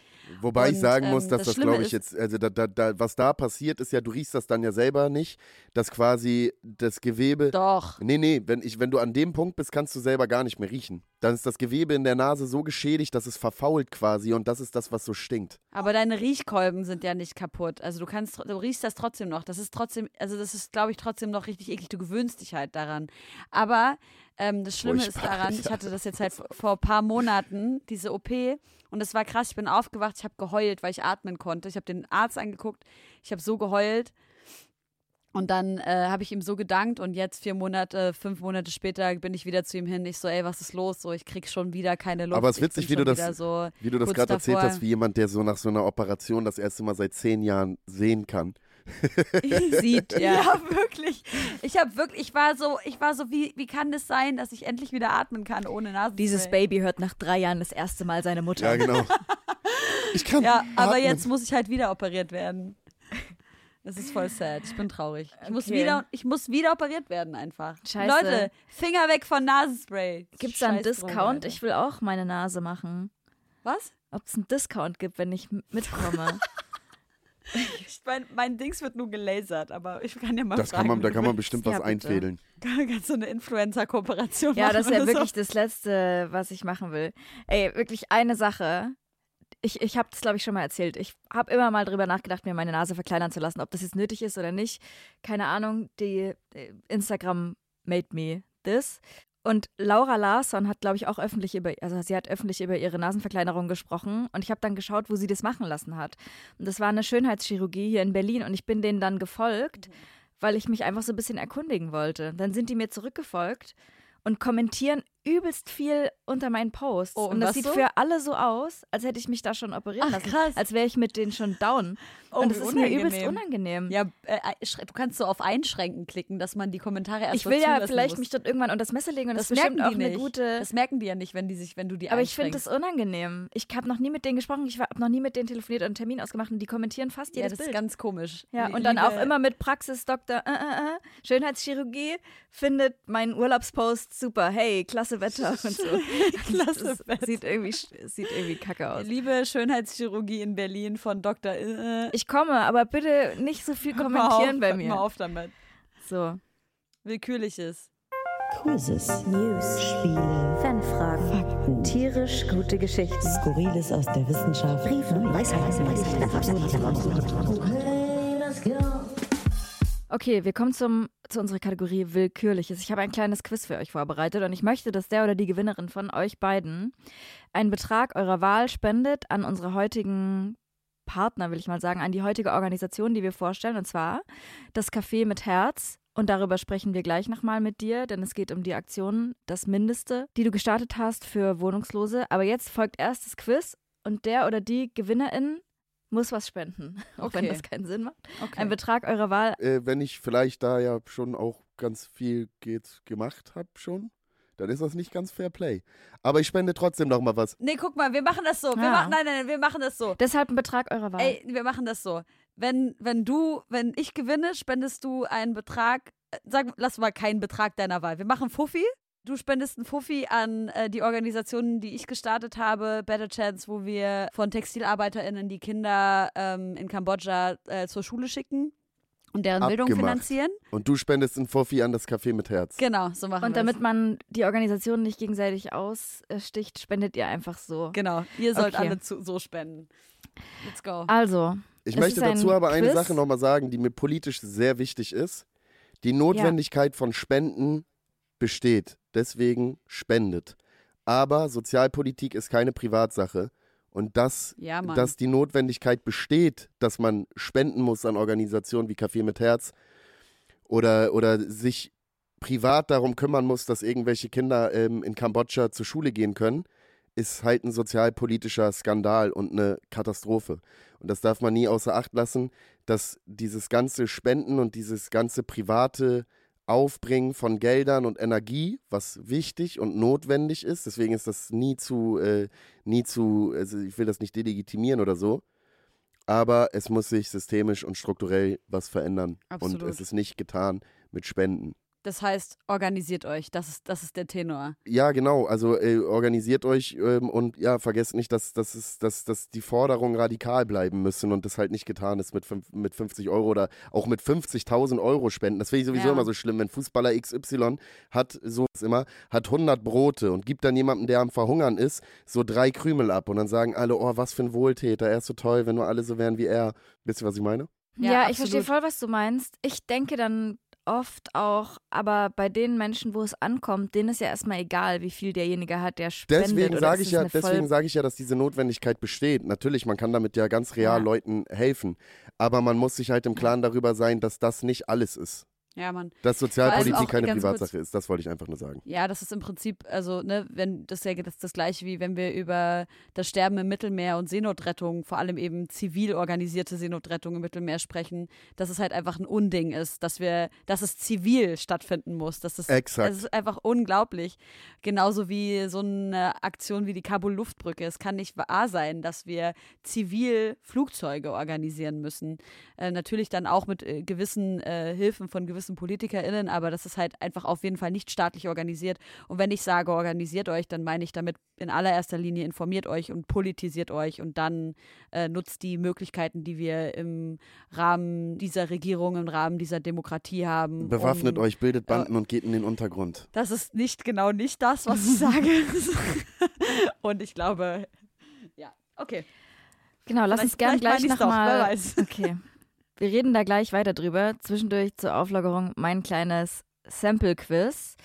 Wobei ich Und, sagen muss, ähm, dass das das, Schlimme glaube ich jetzt, also da, da, da, was da passiert ist ja, du riechst das dann ja selber nicht, dass quasi das Gewebe. Doch. Nee, nee, wenn, ich, wenn du an dem Punkt bist, kannst du selber gar nicht mehr riechen. Dann ist das Gewebe in der Nase so geschädigt, dass es verfault quasi und das ist das, was so stinkt. Aber deine Riechkolben sind ja nicht kaputt. Also du kannst, du riechst das trotzdem noch. Das ist trotzdem, also das ist, glaube ich, trotzdem noch richtig eklig. Du gewöhnst dich halt daran. Aber ähm, das Schlimme ist Furchtbar, daran, ich hatte das jetzt halt vor- ein paar Monaten, diese OP, und es war krass. Ich bin aufgewacht, ich habe geheult, weil ich atmen konnte. Ich habe den Arzt angeguckt, ich habe so geheult. Und dann äh, habe ich ihm so gedankt und jetzt vier Monate, fünf Monate später bin ich wieder zu ihm hin. Ich so, ey, was ist los? So, ich krieg schon wieder keine Luft. Aber es ist witzig, wie du das- So, Wie du das gerade erzählt hast, wie jemand, der so nach so einer Operation das erste Mal seit zehn Jahren sehen kann. sieht. Ja, wirklich. Ich habe wirklich, ich war so, ich war so, wie, wie kann das sein, dass ich endlich wieder atmen kann ohne Nase? Dieses Baby hört nach drei Jahren das erste Mal seine Mutter. Ja, genau. Ich kann. Ja, aber atmen. jetzt muss ich halt wieder operiert werden. Das ist voll sad. Ich bin traurig. Ich muss Okay. wieder, ich muss wieder operiert werden einfach. Scheiße. Leute, Finger weg von Nasenspray. Gibt's da einen Discount? Alter. Ich will auch meine Nase machen. Was? Ob es einen Discount gibt, wenn ich mitkomme. Ich mein, mein Dings wird nur gelasert, aber ich kann ja mal Das fragen. kann man, da kann man bestimmt Ja, was bitte. einfädeln. Kannst du eine Influencer-Kooperation ja, machen das ist ja wirklich so? das Letzte, was ich machen will. Ey, wirklich eine Sache. Ich, ich habe das, glaube ich, schon mal erzählt. Ich habe immer mal drüber nachgedacht, mir meine Nase verkleinern zu lassen, ob das jetzt nötig ist oder nicht. Keine Ahnung. Die äh, Instagram made me this. Und Laura Larsson hat, glaube ich, auch öffentlich über, also sie hat öffentlich über ihre Nasenverkleinerung gesprochen. Und ich habe dann geschaut, wo sie das machen lassen hat. Und das war eine Schönheitschirurgie hier in Berlin. Und ich bin denen dann gefolgt, weil ich mich einfach so ein bisschen erkundigen wollte. Dann sind die mir zurückgefolgt und kommentieren übelst viel unter meinen Posts. Oh, und und das sieht so? für alle so aus, als hätte ich mich da schon operieren Ach, lassen. krass. Als wäre ich mit denen schon down. Oh, und das ist mir übelst unangenehm. unangenehm. Ja, äh, schre- du kannst so auf Einschränken klicken, dass man die Kommentare erst ich will ja vielleicht muss. mich dort irgendwann unter das Messer legen und das, das ist merken auch die eine nicht. gute. Das merken die ja nicht, wenn die sich, wenn du die aber ich finde das unangenehm. Ich habe noch nie mit denen gesprochen, ich habe noch nie mit denen telefoniert und einen Termin ausgemacht und die kommentieren fast ja, jedes das ist Bild. ganz komisch. Ja, und dann auch immer mit Praxis, Doktor, äh, äh, äh, Schönheitschirurgie, findet meinen Urlaubspost super. Hey, klasse Wetter und so. Klasse Das Wetter. Sieht irgendwie, sieht irgendwie kacke aus. Liebe Schönheitschirurgie in Berlin von Dr. Äh, Ich komme, aber bitte nicht so viel kommentieren auf, bei mir. Mal auf damit. So. Willkürliches. Quizzes, News, Spiele, Fanfragen, Fakten, tierisch gute Geschichten, Skurriles aus der Wissenschaft, Briefe, Weisheiten, Okay, wir kommen zum, zu unserer Kategorie Willkürliches. Ich habe ein kleines Quiz für euch vorbereitet und ich möchte, dass der oder die Gewinnerin von euch beiden einen Betrag eurer Wahl spendet an unsere heutigen Partner, will ich mal sagen, an die heutige Organisation, die wir vorstellen, und zwar das Café mit Herz. Und darüber sprechen wir gleich nochmal mit dir, denn es geht um die Aktion Das Mindeste, die du gestartet hast für Wohnungslose. Aber jetzt folgt erst das Quiz und der oder die Gewinnerin muss was spenden, auch wenn Okay. das keinen Sinn macht. Okay. Ein Betrag eurer Wahl Äh, wenn ich vielleicht da ja schon auch ganz viel geht, gemacht habe schon, dann ist das nicht ganz Fair Play. Aber ich spende trotzdem noch mal was. nee, guck mal, wir machen das so. Wir Ja. machen, nein, nein, nein, wir machen das so. Deshalb ein Betrag eurer Wahl. Ey, wir machen das so. Wenn, wenn du, wenn ich gewinne, spendest du einen Betrag, äh, sag, lass mal keinen Betrag deiner Wahl. Wir machen Fuffi. Du spendest einen Fuffi an äh, die Organisationen, die ich gestartet habe, Better Chance, wo wir von TextilarbeiterInnen die Kinder ähm, in Kambodscha äh, zur Schule schicken und deren Bildung Abgemacht. finanzieren. Und du spendest ein Fuffi an das Café mit Herz. Genau, so machen wir und damit man die Organisation nicht gegenseitig aussticht, spendet ihr einfach so. Genau, ihr sollt Okay. alle zu, so spenden. Let's go. Also, Ich Es möchte ist ein dazu aber eine Quiz. Sache nochmal sagen, die mir politisch sehr wichtig ist. Die Notwendigkeit von Spenden besteht. Deswegen spendet. Aber Sozialpolitik ist keine Privatsache. Und dass, Ja, dass die Notwendigkeit besteht, dass man spenden muss an Organisationen wie Café mit Herz oder, oder sich privat darum kümmern muss, dass irgendwelche Kinder ähm, in Kambodscha zur Schule gehen können, ist halt ein sozialpolitischer Skandal und eine Katastrophe. Und das darf man nie außer Acht lassen, dass dieses ganze Spenden und dieses ganze private Aufbringen von Geldern und Energie, was wichtig und notwendig ist, deswegen ist das nie zu, äh, nie zu, also ich will das nicht delegitimieren oder so, aber es muss sich systemisch und strukturell was verändern. Absolut. Und es ist nicht getan mit Spenden. Das heißt, organisiert euch. Das ist, das ist der Tenor. Ja, genau. Also äh, organisiert euch ähm, und ja, vergesst nicht, dass, dass, es, dass, dass die Forderungen radikal bleiben müssen und das halt nicht getan ist mit, fünf, mit 50 Euro oder auch mit 50.000 Euro spenden. Das finde ich sowieso Ja. immer so schlimm, wenn Fußballer XY hat, so ist immer, hat 100 Brote und gibt dann jemandem, der am Verhungern ist, so drei Krümel ab und dann sagen alle, oh, was für ein Wohltäter, er ist so toll, wenn nur alle so wären wie er. Wisst ihr, was ich meine? Ja, Ja, ich verstehe voll, was du meinst. Ich denke dann oft auch, aber bei den Menschen, wo es ankommt, denen ist ja erstmal egal, wie viel derjenige hat, der spendet. Deswegen sage ich ja, deswegen sage ich ja, dass diese Notwendigkeit besteht. Natürlich, man kann damit ja ganz real Ja. Leuten helfen, aber man muss sich halt im Klaren darüber sein, dass das nicht alles ist. Ja, Mann. Dass Sozialpolitik keine Privatsache ist, das wollte ich einfach nur sagen. Ja, das ist im Prinzip, also, ne, wenn das ist ja das, das gleiche wie wenn wir über das Sterben im Mittelmeer und Seenotrettung, vor allem eben zivil organisierte Seenotrettung im Mittelmeer sprechen, dass es halt einfach ein Unding ist, dass wir, dass es zivil stattfinden muss. Das ist, Exakt. Es ist einfach unglaublich. Genauso wie so eine Aktion wie die Kabul-Luftbrücke. Es kann nicht wahr sein, dass wir zivil Flugzeuge organisieren müssen. Äh, natürlich dann auch mit äh, gewissen äh, Hilfen von gewissen PolitikerInnen, aber das ist halt einfach auf jeden Fall nicht staatlich organisiert. Und wenn ich sage, organisiert euch, dann meine ich damit in allererster Linie informiert euch und politisiert euch und dann äh, nutzt die Möglichkeiten, die wir im Rahmen dieser Regierung, im Rahmen dieser Demokratie haben. Bewaffnet um, euch, bildet Banden und geht in den Untergrund. Das ist nicht genau nicht das, was ich sage. und ich glaube, ja, okay. Genau, lass uns Vielleicht- gleich vielleicht meine nochmal. Okay. Wir reden da gleich weiter drüber. Zwischendurch zur Auflockerung mein kleines Sample-Quiz.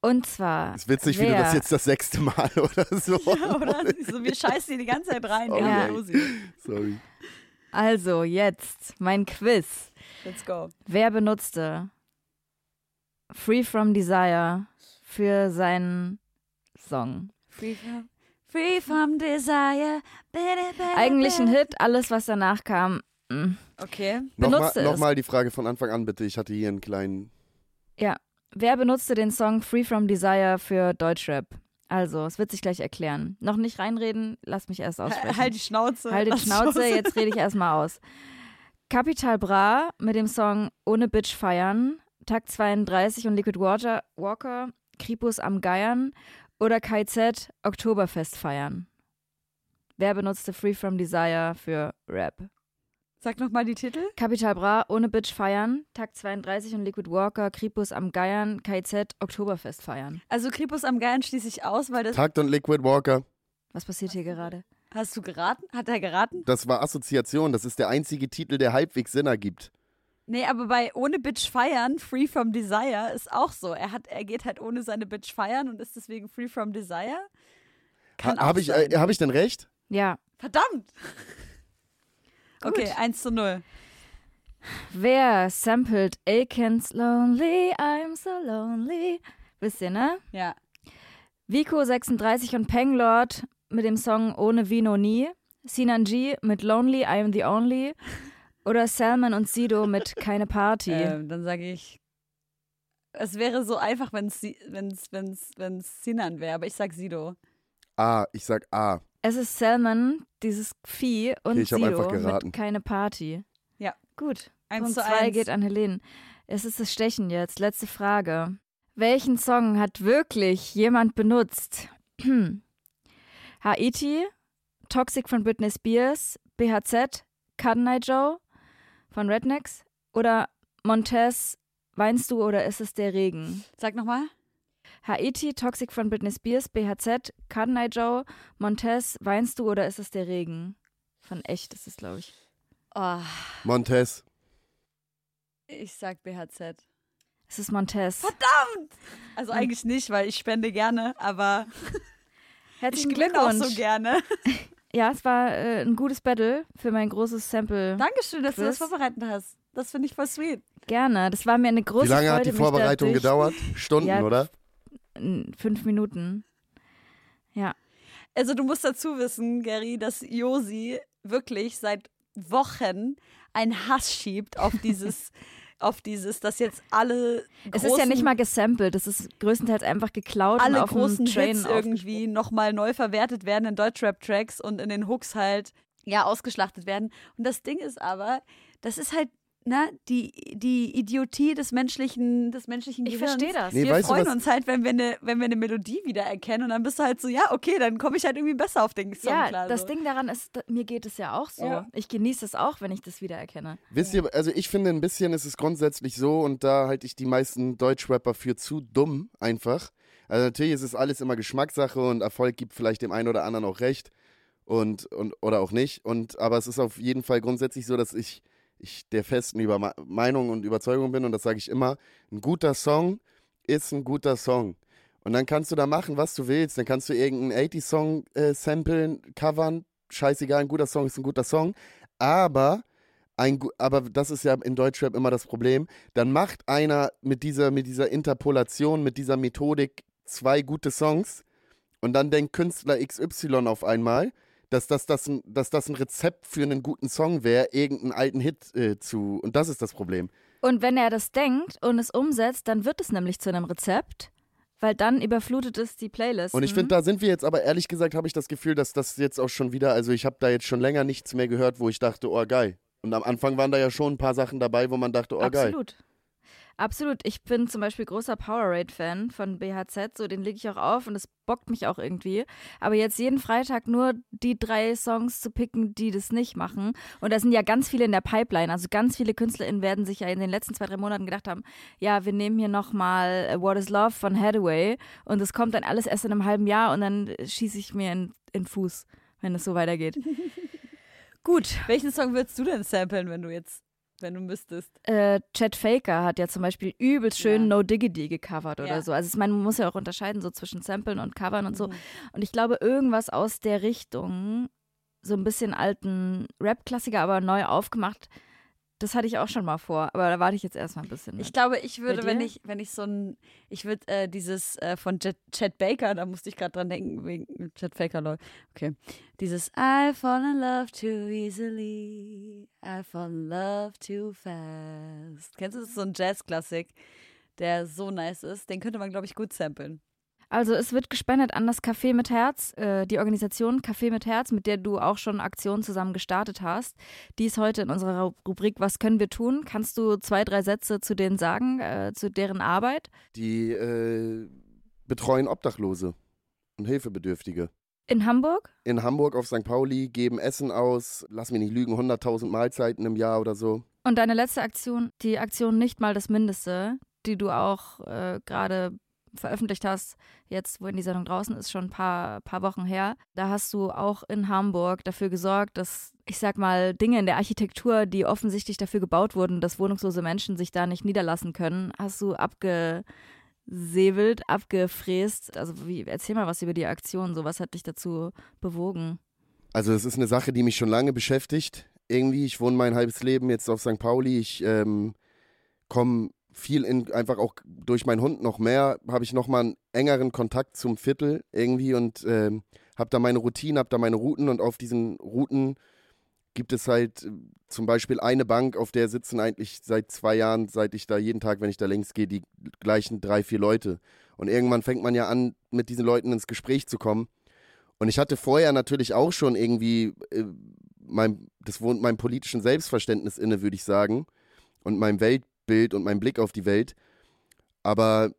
Und zwar. Ist witzig, wie du wer- das jetzt das sechste Mal oder so. Oder? So, wir scheißen hier die ganze Zeit rein. Oh, ja. ja. Sorry. Also, jetzt mein Quiz. Let's go. Wer benutzte Free From Desire für seinen Song? Free from, free from desire. Bitte, bitte, Eigentlich ein. Hit, alles was danach kam. mm. Okay. Nochmal Benutzte es. noch mal die Frage von Anfang an, bitte. Ich hatte hier einen kleinen. Wer benutzte den Song Free From Desire für Deutschrap? Also, es wird sich gleich erklären. Noch nicht reinreden, lass mich erst aussprechen. Halt die Schnauze. Halt die Schnauze, jetzt rede ich erstmal aus. Capital Bra mit dem Song Ohne Bitch feiern, Takt 32 und Liquid Water, Walker, Kripus am Geiern oder KZ Oktoberfest feiern. Wer benutzte Free From Desire für Rap? Sag nochmal die Titel. Capital Bra, Ohne Bitch feiern, Takt 32 und Liquid Walker, Kripus am Geiern, KZ Oktoberfest feiern. Also Kripus am Geilen schließe ich aus, weil das. Takt und Liquid Walker. Was passiert hier gerade? Hast du geraten? Hat er geraten? Das war Assoziation. Das ist der einzige Titel, der halbwegs Sinn ergibt. Nee, aber bei Ohne Bitch feiern, Free from Desire, ist auch so. Er, hat, er geht halt ohne seine Bitch feiern und ist deswegen Free from Desire. Ha, Habe ich, äh, hab ich denn recht? Ja. Verdammt! Gut. Okay, 1 zu 0. Wer sampled Aikens Lonely, I'm so lonely? Wisst ihr, ne? Ja. Vico 36 und Penglord mit dem Song Ohne Vino nie. Sinan G mit Lonely, I'm the Only. Oder Salman und Sido mit Keine Party. Ähm, dann sage ich, es wäre so einfach, wenn es wenn's, wenn's, wenn's Sinan wäre, aber ich sag Sido. A. Ich sag A. Es ist Salman, dieses Vieh, und Okay, ich Sido einfach geraten. mit Keine Party. Ja. Gut. 1 Punkt zu 2 1. geht an Helene. Es ist das Stechen jetzt. Letzte Frage. Welchen Song hat wirklich jemand benutzt? Haiti, Toxic von Britney Spears, BHZ, Cotton Joe von Rednecks oder Montez, Weinst du oder ist es der Regen? Sag nochmal. Haiti, Toxic von Britney Spears, BHZ, Cotton Joe, Montez, Weinst du oder ist es der Regen? Von echt ist es, glaube ich. Oh, Montez. ich sag BHZ. Es ist Montez. Verdammt! Also eigentlich nicht, weil ich spende gerne, aber ich Herzlichen auch Glückwunsch. so gerne. Ja, es war äh, ein gutes Battle für mein großes Sample. Dankeschön, dass du das Quiz. vorbereitet hast. Das finde ich voll sweet. Gerne. Das war mir eine große Wie lange Freude. hat die Vorbereitung gedauert? Stunden, Ja. oder? Fünf Minuten. Also du musst dazu wissen, Gary, dass Josi wirklich seit Wochen einen Hass schiebt auf dieses, auf dieses, dass jetzt alle Es ist ja nicht mal gesampelt. Es ist größtenteils einfach geklaut alle auf großen dem Train Hits irgendwie nochmal neu verwertet werden in Deutschrap-Tracks und in den Hooks halt ja ausgeschlachtet werden. Und das Ding ist aber, das ist halt na, die, die Idiotie des menschlichen, des menschlichen Ich Gehirns. verstehe das. Nee, wir weißt du, freuen was- uns halt, wenn wir eine, wenn wir eine Melodie wiedererkennen und dann bist du halt so, ja, okay, dann komme ich halt irgendwie besser auf den Song Ja, klar. das so. Ding daran ist, mir geht es ja auch so. Ja. Ich genieße es auch, wenn ich das wiedererkenne. Wisst ihr, also ich finde ein bisschen ist es grundsätzlich so und da halte ich die meisten Deutschrapper für zu dumm einfach. Also natürlich ist es alles immer Geschmackssache und Erfolg gibt vielleicht dem einen oder anderen auch recht und, und oder auch nicht. Und aber es ist auf jeden Fall grundsätzlich so, dass ich, ich der festen über Meinung und Überzeugung bin und das sage ich immer, ein guter Song ist ein guter Song. Und dann kannst du da machen, was du willst. Dann kannst du irgendeinen 80-Song äh, samplen, covern. Scheißegal, ein guter Song ist ein guter Song. Aber ein, aber das ist ja in Deutschrap immer das Problem. Dann macht einer mit dieser, mit dieser Interpolation, mit dieser Methodik zwei gute Songs und dann denkt Künstler XY auf einmal, dass das, das, ein, dass das ein Rezept für einen guten Song wäre, irgendeinen alten Hit äh, zu. Und das ist das Problem. Und wenn er das denkt und es umsetzt, dann wird es nämlich zu einem Rezept, weil dann überflutet es die Playlist. Und ich finde, da sind wir jetzt aber ehrlich gesagt, habe ich das Gefühl, dass das jetzt auch schon wieder, also ich habe da jetzt schon länger nichts mehr gehört, wo ich dachte, oh geil. Und am Anfang waren da ja schon ein paar Sachen dabei, wo man dachte, oh geil. Absolut. Absolut. Ich bin zum Beispiel großer Powerade-Fan von BHZ, so den lege ich auch auf und es bockt mich auch irgendwie. Aber jetzt jeden Freitag nur die drei Songs zu picken, die das nicht machen. Und da sind ja ganz viele in der Pipeline. Also ganz viele KünstlerInnen werden sich ja in den letzten zwei, drei Monaten gedacht haben, ja, wir nehmen hier nochmal What is Love von Hathaway und es kommt dann alles erst in einem halben Jahr und dann schieße ich mir in, in den Fuß, wenn es so weitergeht. Gut. Welchen Song würdest du denn samplen, wenn du jetzt, wenn du müsstest? Äh, Chet Faker hat ja zum Beispiel übelst schön Ja. No Diggity gecovert oder Ja. so. Also ich meine, man muss ja auch unterscheiden so zwischen Samplen und Covern und so. Mhm. Und ich glaube, irgendwas aus der Richtung, so ein bisschen alten Rap-Klassiker, aber neu aufgemacht, das hatte ich auch schon mal vor. Aber da warte ich jetzt erstmal ein bisschen. Ich mit. glaube, ich würde, wenn ich, wenn ich so ein, ich würde äh, dieses äh, von Jet, Chet Baker, da musste ich gerade dran denken, wegen Chet Baker, Leute. Okay. Dieses I fall in love too easily, I fall in love too fast. Kennst du das? So ein Jazz-Klassik, der so nice ist. Den könnte man, glaube ich, gut samplen. Also es wird gespendet an das Café mit Herz, äh, die Organisation Café mit Herz, mit der du auch schon Aktionen zusammen gestartet hast. Die ist heute in unserer Rubrik Was können wir tun? Kannst du zwei, drei Sätze zu denen sagen, äh, zu deren Arbeit? Die äh, betreuen Obdachlose und Hilfebedürftige. In Hamburg? In Hamburg auf St. Pauli geben Essen aus, lass mich nicht lügen, 100.000 Mahlzeiten im Jahr oder so. Und deine letzte Aktion, die Aktion nicht mal das Mindeste, die du auch äh, gerade veröffentlicht hast, jetzt, wo in die Sendung draußen ist, schon ein paar, paar Wochen her. Da hast du auch in Hamburg dafür gesorgt, dass, ich sag mal, Dinge in der Architektur, die offensichtlich dafür gebaut wurden, dass wohnungslose Menschen sich da nicht niederlassen können, hast du abgesäbelt, abgefräst. Also wie, erzähl mal was über die Aktion, so was hat dich dazu bewogen? Also es ist eine Sache, die mich schon lange beschäftigt. Irgendwie, ich wohne mein halbes Leben jetzt auf St. Pauli. Ich ähm, komme viel in, einfach auch durch meinen Hund noch mehr, habe ich nochmal einen engeren Kontakt zum Viertel irgendwie und ähm, habe da meine Routine, habe da meine Routen und auf diesen Routen gibt es halt äh, zum Beispiel eine Bank, auf der sitzen eigentlich seit zwei Jahren, seit ich da jeden Tag, wenn ich da längs gehe, die gleichen drei, vier Leute. Und irgendwann fängt man ja an, mit diesen Leuten ins Gespräch zu kommen. Und ich hatte vorher natürlich auch schon irgendwie äh, mein, das wohnt meinem politischen Selbstverständnis inne, würde ich sagen. Und meinem Weltbild und meinem Blick auf die Welt. Aber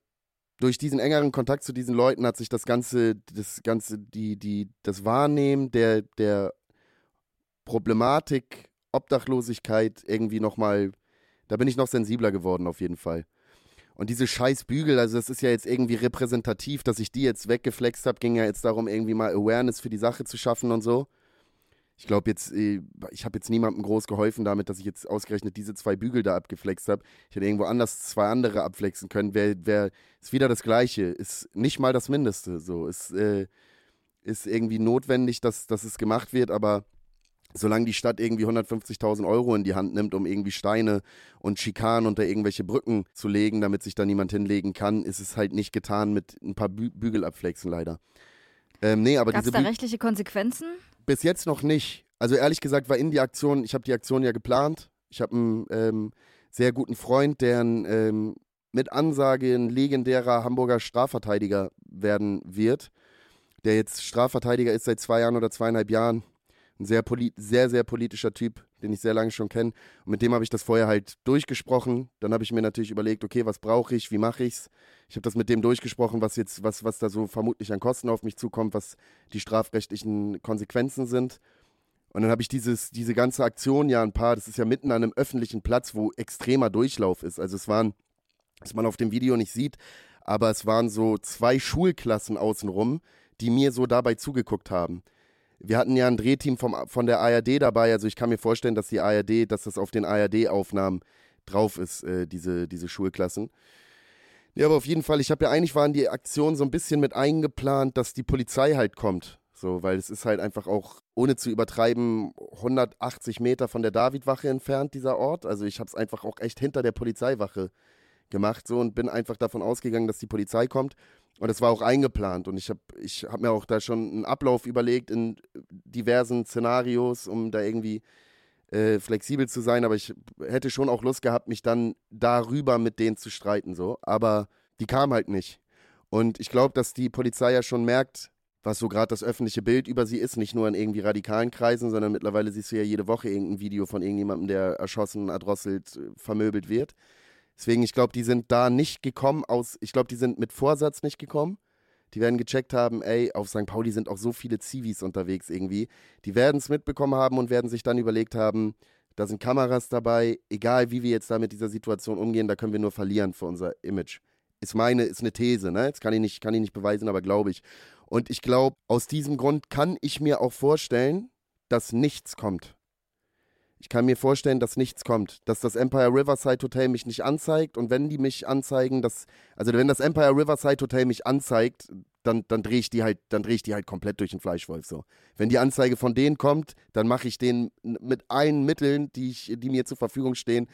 durch diesen engeren Kontakt zu diesen Leuten hat sich das Ganze, das Ganze, die, die, das Wahrnehmen der, der Problematik, Obdachlosigkeit irgendwie nochmal, da bin ich noch sensibler geworden auf jeden Fall. Und diese scheiß Bügel, also das ist ja jetzt irgendwie repräsentativ, dass ich die jetzt weggeflext habe, ging ja jetzt darum, irgendwie mal Awareness für die Sache zu schaffen und so. Ich glaube jetzt, äh, ich habe jetzt niemandem groß geholfen damit, dass ich jetzt ausgerechnet diese zwei Bügel da abgeflext habe. Ich hätte irgendwo anders zwei andere abflexen können. Wer, wer, ist wieder das Gleiche. Ist nicht mal das Mindeste. So, ist, äh, ist irgendwie notwendig, dass, dass es gemacht wird, aber solange die Stadt irgendwie 150.000 Euro in die Hand nimmt, um irgendwie Steine und Schikanen unter irgendwelche Brücken zu legen, damit sich da niemand hinlegen kann, ist es halt nicht getan mit ein paar Bü Bügel abflexen, leider. Ähm, nee, aber Gab es diese da Bü rechtliche Konsequenzen? Bis jetzt noch nicht. Also ehrlich gesagt war in die Aktion, ich habe die Aktion ja geplant. Ich habe einen ähm, sehr guten Freund, der ein, ähm, mit Ansage ein legendärer Hamburger Strafverteidiger werden wird, der jetzt Strafverteidiger ist seit zwei Jahren oder zweieinhalb Jahren Ein sehr, sehr, sehr politischer Typ, den ich sehr lange schon kenne. Und mit dem habe ich das vorher halt durchgesprochen. Dann habe ich mir natürlich überlegt, okay, was brauche ich, wie mache ich's? Ich habe das mit dem durchgesprochen, was jetzt, was, was da so vermutlich an Kosten auf mich zukommt, was die strafrechtlichen Konsequenzen sind. Und dann habe ich dieses, diese ganze Aktion ja ein paar, das ist ja mitten an einem öffentlichen Platz, wo extremer Durchlauf ist. Also es waren, was man auf dem Video nicht sieht, aber es waren so zwei Schulklassen außenrum, die mir so dabei zugeguckt haben. Wir hatten ja ein Drehteam vom, von der ARD dabei, also ich kann mir vorstellen, dass die ARD, dass das auf den ARD-Aufnahmen drauf ist, äh, diese, diese Schulklassen. Ja, aber auf jeden Fall, ich habe ja eigentlich waren die Aktionen so ein bisschen mit eingeplant, dass die Polizei halt kommt. So, weil es ist halt einfach auch, ohne zu übertreiben, 180 Meter von der Davidwache entfernt, dieser Ort. Also ich habe es einfach auch echt hinter der Polizeiwache gemacht so und bin einfach davon ausgegangen, dass die Polizei kommt. Und es war auch eingeplant und ich habe ich hab mir auch da schon einen Ablauf überlegt in diversen Szenarios, um da irgendwie äh, flexibel zu sein. Aber ich hätte schon auch Lust gehabt, mich dann darüber mit denen zu streiten. So. Aber die kam halt nicht. Und ich glaube, dass die Polizei ja schon merkt, was so gerade das öffentliche Bild über sie ist, nicht nur in irgendwie radikalen Kreisen, sondern mittlerweile siehst du ja jede Woche irgendein Video von irgendjemandem, der erschossen, erdrosselt, vermöbelt wird. Deswegen, ich glaube, die sind da nicht gekommen aus, ich glaube, die sind mit Vorsatz nicht gekommen. Die werden gecheckt haben, ey, auf St. Pauli sind auch so viele Zivis unterwegs irgendwie. Die werden es mitbekommen haben und werden sich dann überlegt haben, da sind Kameras dabei, egal wie wir jetzt da mit dieser Situation umgehen, da können wir nur verlieren für unser Image. Ist meine, ist eine These, ne? Das kann ich nicht, kann ich nicht beweisen, aber glaube ich. Und ich glaube, aus diesem Grund kann ich mir auch vorstellen, dass nichts kommt. Ich kann mir vorstellen, dass nichts kommt, dass das Empire Riverside Hotel mich nicht anzeigt und wenn die mich anzeigen, dass also wenn das Empire Riverside Hotel mich anzeigt, dann, dann drehe ich die halt, dann drehe ich die halt komplett durch den Fleischwolf so. Wenn die Anzeige von denen kommt, dann mache ich den mit allen Mitteln, die ich, die mir zur Verfügung stehen,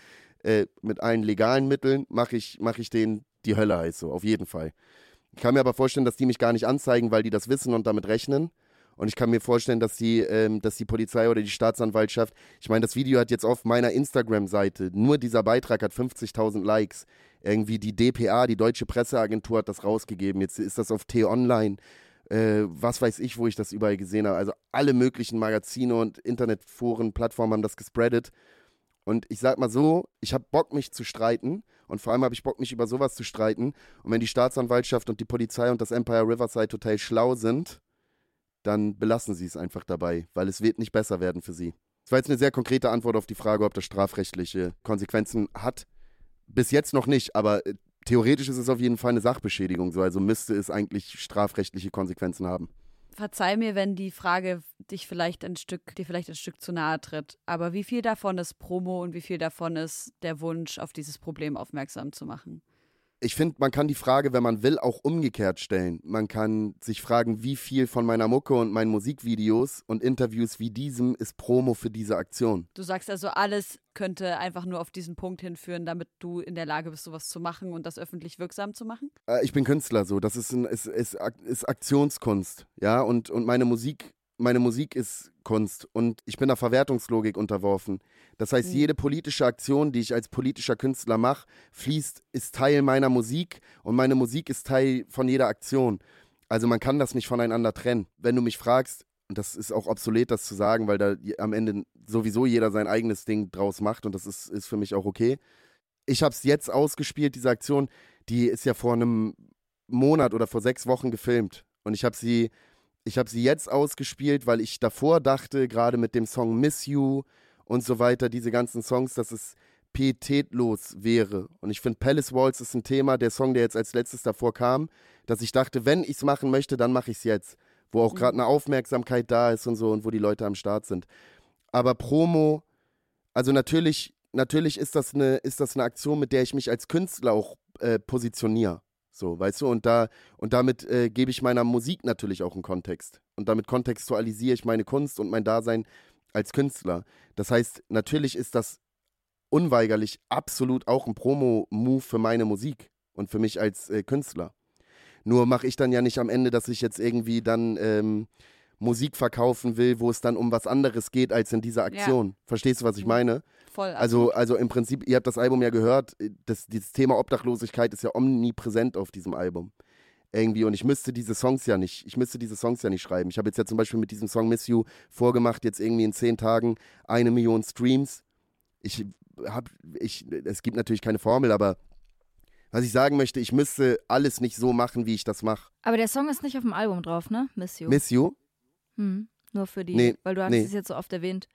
äh, mit allen legalen Mitteln, mache ich, mache ich denen die Hölle heiß so, auf jeden Fall. Ich kann mir aber vorstellen, dass die mich gar nicht anzeigen, weil die das wissen und damit rechnen. Und ich kann mir vorstellen, dass die, ähm, dass die Polizei oder die Staatsanwaltschaft, ich meine, das Video hat jetzt auf meiner Instagram-Seite, nur dieser Beitrag hat 50.000 Likes. Irgendwie die DPA, die Deutsche Presseagentur, hat das rausgegeben. Jetzt ist das auf T-Online. Äh, was weiß ich, wo ich das überall gesehen habe. Also alle möglichen Magazine und Internetforen, Plattformen haben das gespreadet. Und ich sag mal so, ich habe Bock, mich zu streiten. Und vor allem habe ich Bock, mich über sowas zu streiten. Und wenn die Staatsanwaltschaft und die Polizei und das Empire Riverside Hotel schlau sind, dann belassen sie es einfach dabei, weil es wird nicht besser werden für sie. Das war jetzt eine sehr konkrete Antwort auf die Frage, ob das strafrechtliche Konsequenzen hat. Bis jetzt noch nicht, aber äh, theoretisch ist es auf jeden Fall eine Sachbeschädigung, so also müsste es eigentlich strafrechtliche Konsequenzen haben. Verzeih mir, wenn die Frage dich vielleicht ein Stück, dir vielleicht ein Stück zu nahe tritt. Aber wie viel davon ist Promo und wie viel davon ist der Wunsch, auf dieses Problem aufmerksam zu machen? Ich finde, man kann die Frage, wenn man will, auch umgekehrt stellen. Man kann sich fragen, wie viel von meiner Mucke und meinen Musikvideos und Interviews wie diesem ist Promo für diese Aktion. Du sagst also, alles könnte einfach nur auf diesen Punkt hinführen, damit du in der Lage bist, sowas zu machen und das öffentlich wirksam zu machen? Äh, ich bin Künstler, so. Das ist, ein, ist, ist, ist Aktionskunst, ja. Und, und meine Musik meine Musik ist Kunst und ich bin der Verwertungslogik unterworfen. Das heißt, mhm. jede politische Aktion, die ich als politischer Künstler mache, fließt, ist Teil meiner Musik und meine Musik ist Teil von jeder Aktion. Also man kann das nicht voneinander trennen. Wenn du mich fragst, und das ist auch obsolet, das zu sagen, weil da am Ende sowieso jeder sein eigenes Ding draus macht und das ist, ist für mich auch okay. Ich habe es jetzt ausgespielt, diese Aktion, die ist ja vor einem Monat oder vor sechs Wochen gefilmt und ich habe sie ich habe sie jetzt ausgespielt, weil ich davor dachte, gerade mit dem Song Miss You und so weiter, diese ganzen Songs, dass es pietätlos wäre. Und ich finde, Palace Walls ist ein Thema, der Song, der jetzt als letztes davor kam, dass ich dachte, wenn ich es machen möchte, dann mache ich es jetzt. Wo auch gerade mhm. eine Aufmerksamkeit da ist und so und wo die Leute am Start sind. Aber Promo, also natürlich, natürlich ist das eine, ist das eine Aktion, mit der ich mich als Künstler auch äh, positioniere. So, weißt du, und da und damit äh, gebe ich meiner Musik natürlich auch einen Kontext. Und damit kontextualisiere ich meine Kunst und mein Dasein als Künstler. Das heißt, natürlich ist das unweigerlich absolut auch ein Promo-Move für meine Musik und für mich als äh, Künstler. Nur mache ich dann ja nicht am Ende, dass ich jetzt irgendwie dann ähm, Musik verkaufen will, wo es dann um was anderes geht als in dieser Aktion. Ja. Verstehst du, was ich mhm. meine? Voll. Also, also im Prinzip, ihr habt das Album ja gehört, das, dieses Thema Obdachlosigkeit ist ja omnipräsent auf diesem Album. irgendwie und ich müsste diese Songs ja nicht, ich müsste diese Songs ja nicht schreiben. Ich habe jetzt ja zum Beispiel mit diesem Song Miss You vorgemacht, jetzt irgendwie in zehn Tagen eine Million Streams. Ich habe, ich, es gibt natürlich keine Formel, aber was ich sagen möchte, ich müsste alles nicht so machen, wie ich das mache. Aber der Song ist nicht auf dem Album drauf, ne? Miss You. Miss You? Hm. Nur für die, Nee, weil du hast nee. es jetzt so oft erwähnt.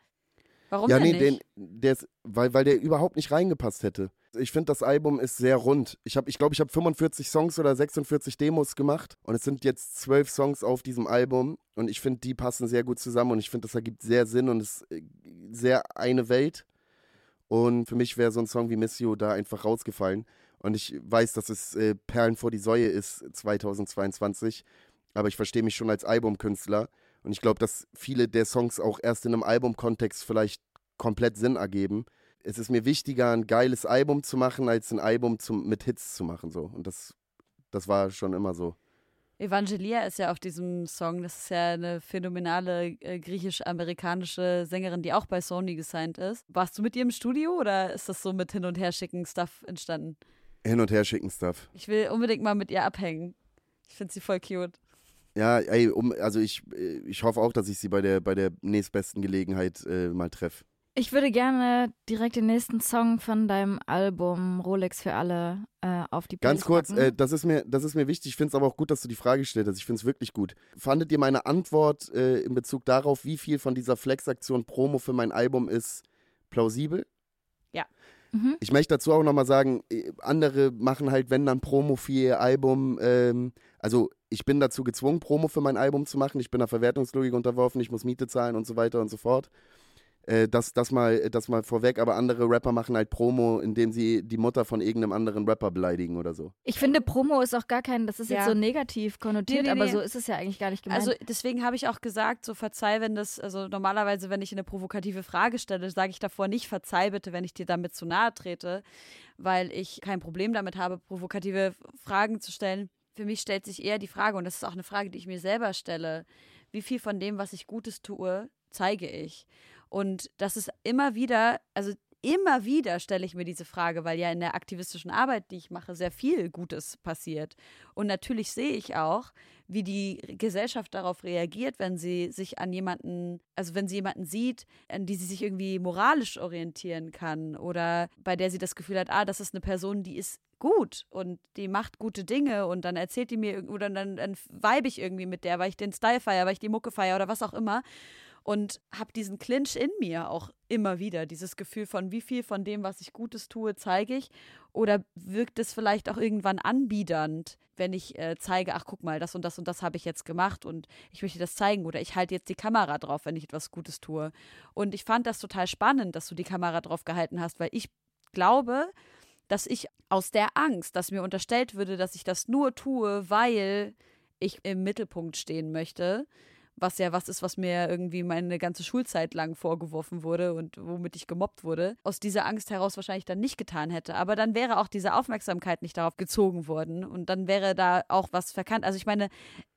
Warum ja, denn nee, nicht? den, der ist, weil, weil der überhaupt nicht reingepasst hätte. Ich finde, das Album ist sehr rund. Ich glaube, ich, glaub, ich habe 45 Songs oder 46 Demos gemacht und es sind jetzt zwölf Songs auf diesem Album und ich finde, die passen sehr gut zusammen und ich finde, das ergibt sehr Sinn und ist äh, sehr eine Welt. Und für mich wäre so ein Song wie Miss You da einfach rausgefallen. Und ich weiß, dass es äh, Perlen vor die Säue ist 2022, aber ich verstehe mich schon als Albumkünstler und ich glaube, dass viele der Songs auch erst in einem Albumkontext vielleicht komplett Sinn ergeben. Es ist mir wichtiger, ein geiles Album zu machen, als ein Album zum, mit Hits zu machen. So. Und das, das war schon immer so. Evangelia ist ja auf diesem Song, das ist ja eine phänomenale äh, griechisch-amerikanische Sängerin, die auch bei Sony gesigned ist. Warst du mit ihr im Studio oder ist das so mit Hin- und Herschicken Stuff entstanden? Hin und her schicken Stuff. Ich will unbedingt mal mit ihr abhängen. Ich finde sie voll cute. Ja, ey, um, also ich, äh, ich hoffe auch, dass ich sie bei der, bei der nächstbesten Gelegenheit äh, mal treffe. Ich würde gerne direkt den nächsten Song von deinem Album Rolex für alle äh, auf die Ganz Playlist kurz, packen. äh, das, ist mir, das ist mir wichtig. Ich finde es aber auch gut, dass du die Frage gestellt hast. Ich finde es wirklich gut. Fandet ihr meine Antwort äh, in Bezug darauf, wie viel von dieser Flex-Aktion Promo für mein Album ist, plausibel? Mhm. Ich möchte dazu auch nochmal sagen, äh, andere machen halt, wenn dann Promo für ihr Album. Ähm, also ich bin dazu gezwungen, Promo für mein Album zu machen. Ich bin der Verwertungslogik unterworfen, ich muss Miete zahlen und so weiter und so fort. Äh, das, das, mal, das mal vorweg, aber andere Rapper machen halt Promo, indem sie die Mutter von irgendeinem anderen Rapper beleidigen oder so. Ich finde, Promo ist auch gar kein, das ist Ja. jetzt so negativ konnotiert, Nee, nee, aber nee. so ist es ja eigentlich gar nicht gemeint. Also deswegen habe ich auch gesagt, so verzeih, wenn das, also normalerweise, wenn ich eine provokative Frage stelle, sage ich davor nicht, verzeih bitte, wenn ich dir damit zu nahe trete, weil ich kein Problem damit habe, provokative Fragen zu stellen. Für mich stellt sich eher die Frage, und das ist auch eine Frage, die ich mir selber stelle, wie viel von dem, was ich Gutes tue, zeige ich? Und das ist immer wieder, also immer wieder stelle ich mir diese Frage, weil ja in der aktivistischen Arbeit, die ich mache, sehr viel Gutes passiert. Und natürlich sehe ich auch, wie die Gesellschaft darauf reagiert, wenn sie sich an jemanden, also wenn sie jemanden sieht, an die sie sich irgendwie moralisch orientieren kann oder bei der sie das Gefühl hat, ah, das ist eine Person, die ist gut und die macht gute Dinge und dann erzählt die mir oder dann, dann vibe ich irgendwie mit der, weil ich den Style feiere, weil ich die Mucke feiere oder was auch immer und habe diesen Clinch in mir auch immer wieder, dieses Gefühl von wie viel von dem, was ich Gutes tue, zeige ich oder wirkt es vielleicht auch irgendwann anbiedernd, wenn ich äh, zeige, ach guck mal, das und das und das habe ich jetzt gemacht und ich möchte das zeigen oder ich halte jetzt die Kamera drauf, wenn ich etwas Gutes tue. Und ich fand das total spannend, dass du die Kamera drauf gehalten hast, weil ich glaube, dass ich aus der Angst, dass mir unterstellt würde, dass ich das nur tue, weil ich im Mittelpunkt stehen möchte, was ja was ist, was mir irgendwie meine ganze Schulzeit lang vorgeworfen wurde und womit ich gemobbt wurde, aus dieser Angst heraus wahrscheinlich dann nicht getan hätte. Aber dann wäre auch diese Aufmerksamkeit nicht darauf gezogen worden und dann wäre da auch was verkannt. Also ich meine,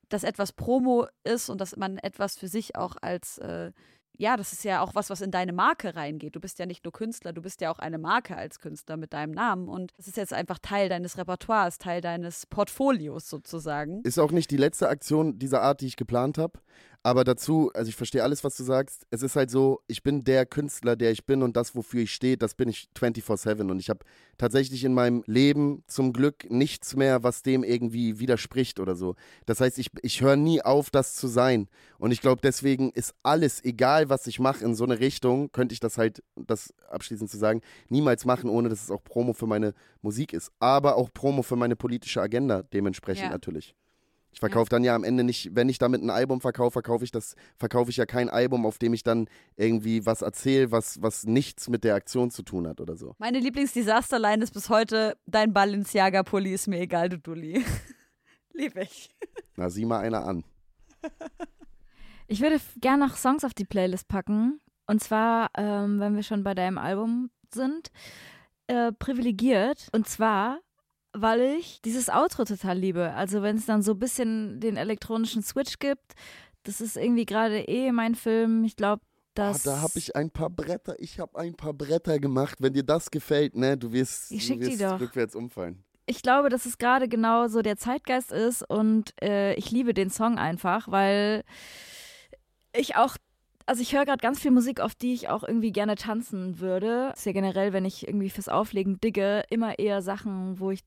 dass etwas Promo ist und dass man etwas für sich auch als äh, ja, das ist ja auch was, was in deine Marke reingeht. Du bist ja nicht nur Künstler, du bist ja auch eine Marke als Künstler mit deinem Namen. Und das ist jetzt einfach Teil deines Repertoires, Teil deines Portfolios sozusagen. Ist auch nicht die letzte Aktion dieser Art, die ich geplant habe. Aber dazu, also ich verstehe alles, was du sagst. Es ist halt so, ich bin der Künstler, der ich bin und das, wofür ich stehe, das bin ich 24-7. Und ich habe tatsächlich in meinem Leben zum Glück nichts mehr, was dem irgendwie widerspricht oder so. Das heißt, ich, ich höre nie auf, das zu sein. Und ich glaube, deswegen ist alles, egal was ich mache in so eine Richtung, könnte ich das halt, das abschließend zu sagen, niemals machen, ohne dass es auch Promo für meine Musik ist. Aber auch Promo für meine politische Agenda dementsprechend Ja. natürlich. Ich verkaufe dann ja am Ende nicht, wenn ich damit ein Album verkaufe, verkaufe ich das, verkaufe ich ja kein Album, auf dem ich dann irgendwie was erzähle, was, was nichts mit der Aktion zu tun hat oder so. Meine Lieblingsdisasterline ist bis heute: Dein Balenciaga-Pulli ist mir egal, du Dulli. Lieb ich. Na, sieh mal einer an. Ich würde gerne noch Songs auf die Playlist packen. Und zwar, ähm, wenn wir schon bei deinem Album sind, äh, privilegiert. Und zwar, weil ich dieses Outro total liebe. Also wenn es dann so ein bisschen den elektronischen Switch gibt, das ist irgendwie gerade eh mein Film. Ich glaube, Ah, dass... da habe ich ein paar Bretter, ich habe ein paar Bretter gemacht. Wenn dir das gefällt, ne, du wirst, Ich du wirst doch. rückwärts umfallen. ich glaube, dass es gerade genau so der Zeitgeist ist und äh, ich liebe den Song einfach, weil ich auch also ich höre gerade ganz viel Musik, auf die ich auch irgendwie gerne tanzen würde. Ist ja generell, wenn ich irgendwie fürs Auflegen digge, immer eher Sachen, wo ich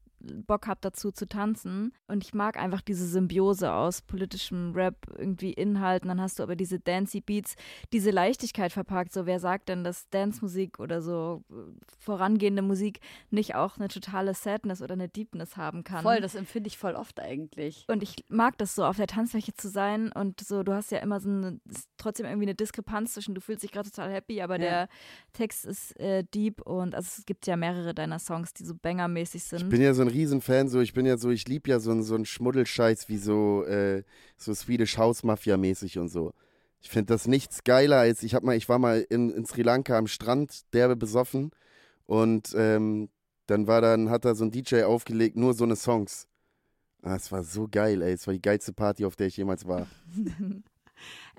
Bock habe dazu zu tanzen. Und ich mag einfach diese Symbiose aus politischem Rap, irgendwie Inhalten. Dann hast du aber diese Dancey Beats, diese Leichtigkeit verpackt. So, wer sagt denn, dass Dance-Musik oder so äh, vorangehende Musik nicht auch eine totale Sadness oder eine Deepness haben kann? Voll, das empfinde ich voll oft eigentlich. Und ich mag das so, auf der Tanzfläche zu sein und so, du hast ja immer so eine, trotzdem irgendwie eine Diskrepanz zwischen, du fühlst dich gerade total happy, aber ja. der Text ist äh, deep und also es gibt ja mehrere deiner Songs, die so bangermäßig sind. Ich bin ja so ein Riesenfan, so ich bin ja so, ich liebe ja so, so einen Schmuddelscheiß wie so, äh, so Swedish House Mafia mäßig und so. Ich finde das nichts geiler als, ich hab mal, ich war mal in, in Sri Lanka am Strand, derbe besoffen und ähm, dann war dann, hat da so ein DJ aufgelegt, nur so eine Songs. Ah, es war so geil, ey. Es war die geilste Party, auf der ich jemals war.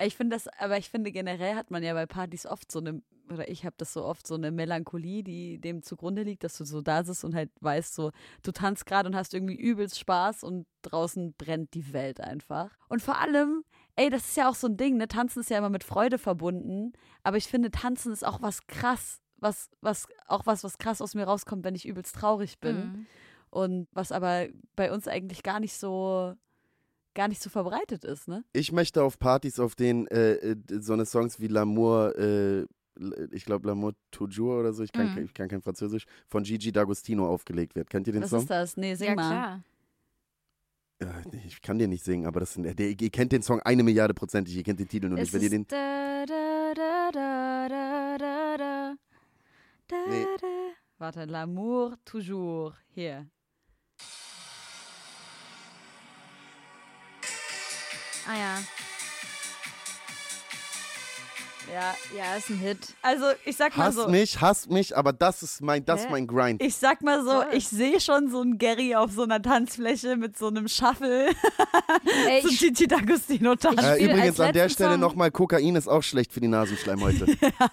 ich finde das, aber ich finde generell hat man ja bei Partys oft so eine, oder ich habe das so oft, so eine Melancholie, die dem zugrunde liegt, dass du so da sitzt und halt weißt, so, du tanzt gerade und hast irgendwie übelst Spaß und draußen brennt die Welt einfach. Und vor allem, ey, das ist ja auch so ein Ding, ne? Tanzen ist ja immer mit Freude verbunden, aber ich finde, Tanzen ist auch was krass, was, was, auch was, was krass aus mir rauskommt, wenn ich übelst traurig bin. Mhm. Und was aber bei uns eigentlich gar nicht so gar nicht so verbreitet ist, ne? Ich möchte auf Partys, auf denen äh, äh so eine Songs wie L'amour, äh, ich glaube L'amour toujours oder so, ich kann, mm. ich kann kein Französisch, von Gigi D'Agostino aufgelegt wird. Kennt ihr den Was Song? Was ist das? Nee, sing ja, mal. Klar. Ich kann den nicht singen, aber das, der, ihr kennt den Song eine Milliarde prozentig, ihr kennt den Titel nur nicht. Wenn ihr den. Da, da, da, nee. Warte, L'amour toujours. Hier. Ah ja. Ja, ja, ist ein Hit. Also ich sag mal so. Hass mich, hass mich, aber das ist mein, das ist mein Grind. Ich sag mal so, Toll. ich sehe schon so einen Gary auf so einer Tanzfläche mit so einem Shuffle. Ey, so Gigi D'Agostino tanzen. Äh, übrigens an der Stelle nochmal, Kokain ist auch schlecht für die Nasenschleimhäute. ja.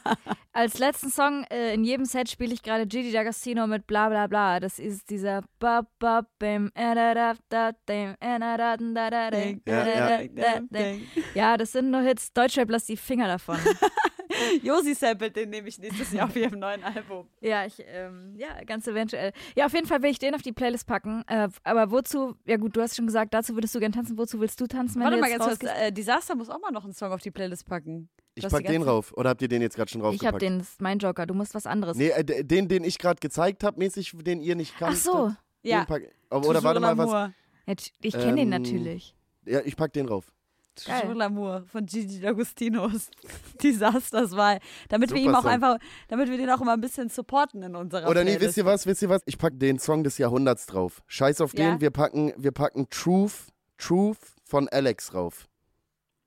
Als letzten Song äh, in jedem Set spiele ich gerade Gigi D'Agostino mit bla bla bla. Das ist dieser ba ba bim Ja, das sind nur Hits. Deutschrap lass die Finger davon. Josi samplet den nehme ich nächstes Jahr auf ihrem neuen Album. Ja, ich, ähm, ja, ganz eventuell. Ja, auf jeden Fall will ich den auf die Playlist packen. Äh, aber wozu, ja gut, du hast schon gesagt, dazu würdest du gern tanzen. Wozu willst du tanzen, wenn Warte du mal ganz kurz, äh, Disaster muss auch mal noch einen Song auf die Playlist packen. Ich pack den rauf. Oder habt ihr den jetzt gerade schon raufgepackt? Ich hab den, das ist mein Joker. Du musst was anderes. Nee, äh, den, den ich gerade gezeigt habe, mäßig, den ihr nicht kannt. Ach so. Ja. Pack, oder warte mal, was. Ich kenne ähm, den natürlich. Ja, ich pack den rauf. L'amour von Gigi D'Agostinos Disasterswahl. Damit Super wir ihm auch Song. einfach, damit wir den auch immer ein bisschen supporten in unserer Oder nee, wisst ihr was, wisst ihr was? Ich pack den Song des Jahrhunderts drauf. Scheiß auf den, ja? wir packen, wir packen Truth, Truth von Alex rauf.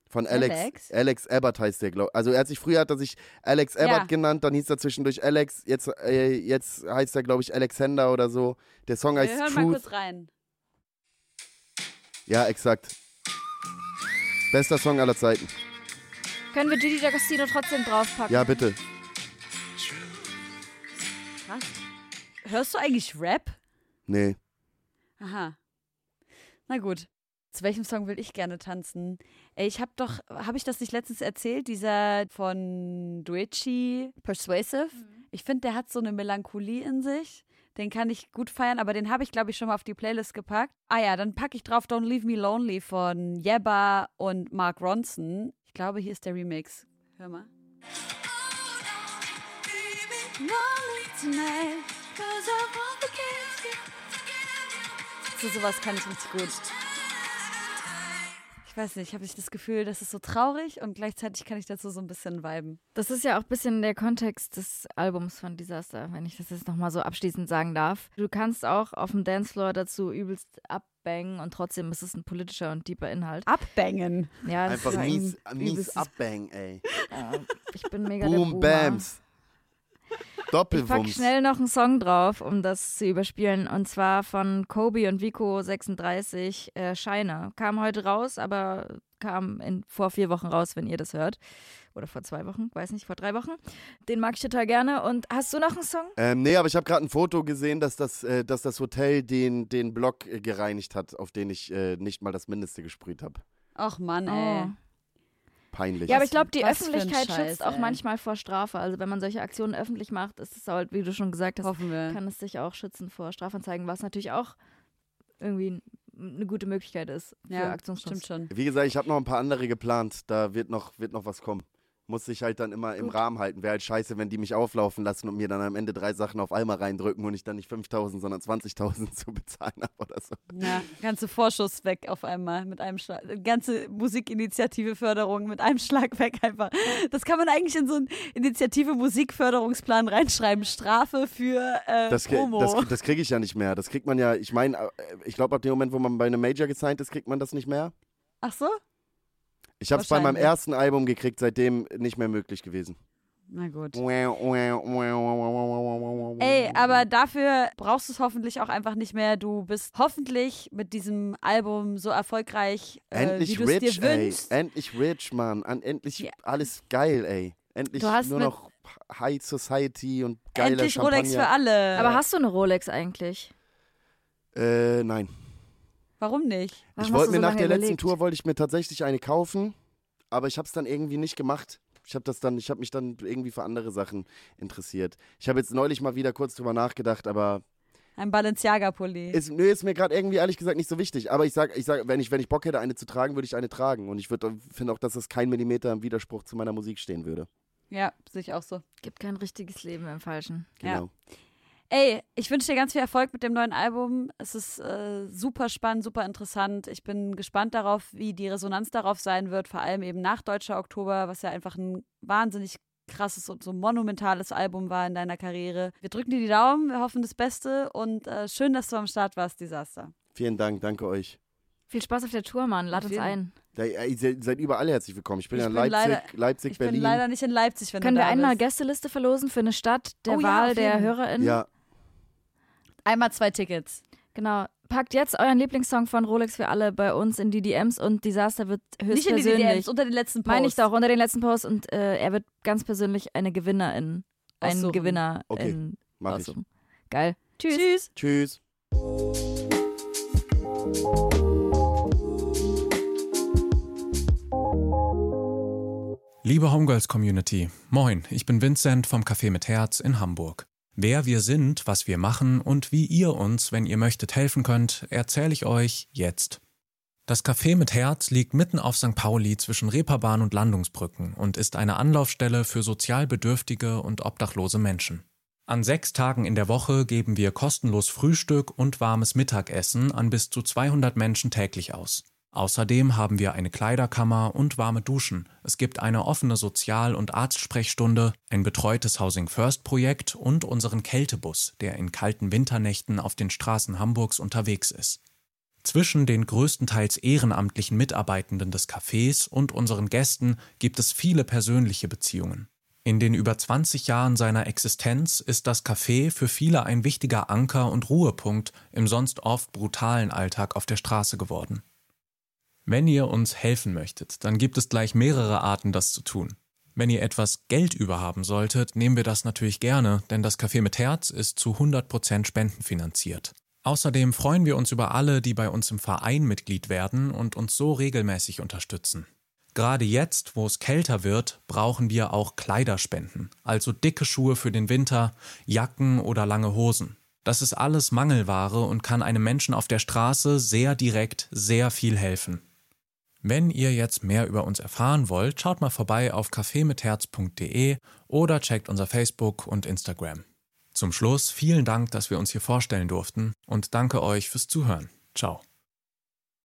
Von Alex. Alex, Alex Abbott heißt der, glaube Also er hat sich früher hat er sich Alex Abbott ja. genannt, dann hieß er zwischendurch Alex, jetzt, äh, jetzt heißt er, glaube ich, Alexander oder so. Der Song heißt wir hören Truth. mal kurz rein. Ja, exakt. Bester Song aller Zeiten. Können wir Gigi D'Agostino trotzdem draufpacken? Ja, bitte. Krass. Hörst du eigentlich Rap? Nee. Aha. Na gut. Zu welchem Song will ich gerne tanzen? Ey, ich habe doch, habe ich das nicht letztens erzählt? Dieser von Duichi, Persuasive. Mhm. Ich finde, der hat so eine Melancholie in sich. Den kann ich gut feiern, aber den habe ich, glaube ich, schon mal auf die Playlist gepackt. Ah ja, dann packe ich drauf Don't Leave Me Lonely von Yebba und Mark Ronson. Ich glaube, hier ist der Remix. Hör mal. So sowas kann ich richtig gut ich weiß nicht, habe ich das Gefühl, das ist so traurig und gleichzeitig kann ich dazu so ein bisschen viben. Das ist ja auch ein bisschen der Kontext des Albums von Disaster, wenn ich das jetzt nochmal so abschließend sagen darf. Du kannst auch auf dem Dancefloor dazu übelst abbangen und trotzdem ist es ein politischer und deeper Inhalt. Abbangen? Ja, das Einfach ist mies, mies abbangen, ey. Ja, ich bin mega Boom, der Bams. Doppelwumms. Ich pack schnell noch einen Song drauf, um das zu überspielen. Und zwar von Kobe und Vico 36, äh, Scheine. Kam heute raus, aber kam in, vor vier Wochen raus, wenn ihr das hört. oder vor zwei Wochen, weiß nicht, vor drei Wochen. Den mag ich total gerne. Und hast du noch einen Song? Ähm, nee, aber ich habe gerade ein Foto gesehen, dass das, äh, dass das Hotel den, den Block äh, gereinigt hat, auf den ich äh, nicht mal das Mindeste gesprüht habe. Ach Mann, ey. Oh. Peinlich. Ja, aber ich glaube, die was Öffentlichkeit Scheiß, schützt auch ey. manchmal vor Strafe. Also wenn man solche Aktionen öffentlich macht, ist es halt, wie du schon gesagt hast, Hoffen wir. kann es sich auch schützen vor Strafanzeigen, was natürlich auch irgendwie eine gute Möglichkeit ist für Ja, Aktionsschutz. stimmt schon. Wie gesagt, ich habe noch ein paar andere geplant. Da wird noch, wird noch was kommen. Muss ich halt dann immer im Gut. Rahmen halten. Wäre halt scheiße, wenn die mich auflaufen lassen und mir dann am Ende drei Sachen auf einmal reindrücken und ich dann nicht 5.000, sondern 20.000 zu bezahlen habe oder so. Ja, ganze Vorschuss weg auf einmal mit einem Schlag. Ganze Musikinitiative Förderung mit einem Schlag weg einfach. Das kann man eigentlich in so einen Initiative Musikförderungsplan reinschreiben. Strafe für äh, Das, Promo. das, das kriege ich ja nicht mehr. Das kriegt man ja, ich meine, äh, ich glaube, ab dem Moment, wo man bei einem Major gesigned ist, kriegt man das nicht mehr. Ach so? Ich habe es bei meinem ersten Album gekriegt, seitdem nicht mehr möglich gewesen. Na gut. Ey, Ey, aber dafür brauchst du es hoffentlich auch einfach nicht mehr. Du bist hoffentlich mit diesem Album so erfolgreich, äh, wie Endlich du es dir rich, ey. wünschst. Endlich rich, Mann. An, endlich Ja. alles geil, ey. Endlich Du hast nur noch High Society und geiler Endlich Champagner. Rolex für alle. Aber hast du eine Rolex eigentlich? Äh, nein. Warum nicht? Warum ich wollte mir so nach der letzten überlegt? Tour wollte ich mir tatsächlich eine kaufen, aber ich habe es dann irgendwie nicht gemacht. Ich habe das dann, ich habe mich dann irgendwie für andere Sachen interessiert. Ich habe jetzt neulich mal wieder kurz drüber nachgedacht, aber Ein Balenciaga-Pulli. ist, nö, ist mir gerade irgendwie ehrlich gesagt nicht so wichtig. Aber ich sag, ich sag, wenn ich, wenn ich Bock hätte, eine zu tragen, würde ich eine tragen. Und ich würde, finde auch, dass das kein Millimeter im Widerspruch zu meiner Musik stehen würde. Ja, sehe ich auch so. Gibt kein richtiges Leben im Falschen. Ja. Ey, ich wünsche dir ganz viel Erfolg mit dem neuen Album. Es ist äh, super spannend, super interessant. Ich bin gespannt darauf, wie die Resonanz darauf sein wird, vor allem eben nach Deutscher Oktober, was ja einfach ein wahnsinnig krasses und so monumentales Album war in deiner Karriere. Wir drücken dir die Daumen, wir hoffen das Beste und äh, schön, dass du am Start warst, Desaster. Vielen Dank, danke euch. Viel Spaß auf der Tour, Mann. Lad uns ein. Ja, ihr seid- überall herzlich willkommen. Ich bin Ich ja in bin Leipzig, leider- Leipzig, Ich Berlin. bin leider nicht in Leipzig, wenn Können du wir da einmal bist. Gästeliste verlosen für eine Stadt der Oh ja, Wahl auf der. HörerInnen? ja, Einmal zwei Tickets. Genau. Packt jetzt euren Lieblingssong von Rolex für alle bei uns in die DMs und Disaster wird Nicht in die höchstpersönlich. DMs, unter den letzten Post. Meine ich doch, unter den letzten Posts und äh, er wird ganz persönlich eine Gewinnerin, einen Aussuchen. Gewinner Okay, in mach ich. aussuchen. Geil. Tschüss. Tschüss. Tschüss. Liebe Homegirls Community, moin, ich bin Vincent vom Café mit Herz in Hamburg. Wer wir sind, was wir machen und wie ihr uns, wenn ihr möchtet, helfen könnt, erzähle ich euch jetzt. Das Café mit Herz liegt mitten auf St. Pauli zwischen Reeperbahn und Landungsbrücken und ist eine Anlaufstelle für sozial bedürftige und obdachlose Menschen. An sechs Tagen in der Woche geben wir kostenlos Frühstück und warmes Mittagessen an bis zu 200 Menschen täglich aus. Außerdem haben wir eine Kleiderkammer und warme Duschen. Es gibt eine offene Sozial- und Arztsprechstunde, ein betreutes Housing First Projekt und unseren Kältebus, der in kalten Winternächten auf den Straßen Hamburgs unterwegs ist. Zwischen den größtenteils ehrenamtlichen Mitarbeitenden des Cafés und unseren Gästen gibt es viele persönliche Beziehungen. In den über 20 Jahren seiner Existenz ist das Café für viele ein wichtiger Anker und Ruhepunkt im sonst oft brutalen Alltag auf der Straße geworden. Wenn ihr uns helfen möchtet, dann gibt es gleich mehrere Arten, das zu tun. Wenn ihr etwas Geld überhaben solltet, nehmen wir das natürlich gerne, denn das Café mit Herz ist zu 100% spendenfinanziert. Außerdem freuen wir uns über alle, die bei uns im Verein Mitglied werden und uns so regelmäßig unterstützen. Gerade jetzt, wo es kälter wird, brauchen wir auch Kleiderspenden, also dicke Schuhe für den Winter, Jacken oder lange Hosen. Das ist alles Mangelware und kann einem Menschen auf der Straße sehr direkt sehr viel helfen. Wenn ihr jetzt mehr über uns erfahren wollt, schaut mal vorbei auf cafemitherz.de oder checkt unser Facebook und Instagram. Zum Schluss vielen Dank, dass wir uns hier vorstellen durften und danke euch fürs Zuhören. Ciao.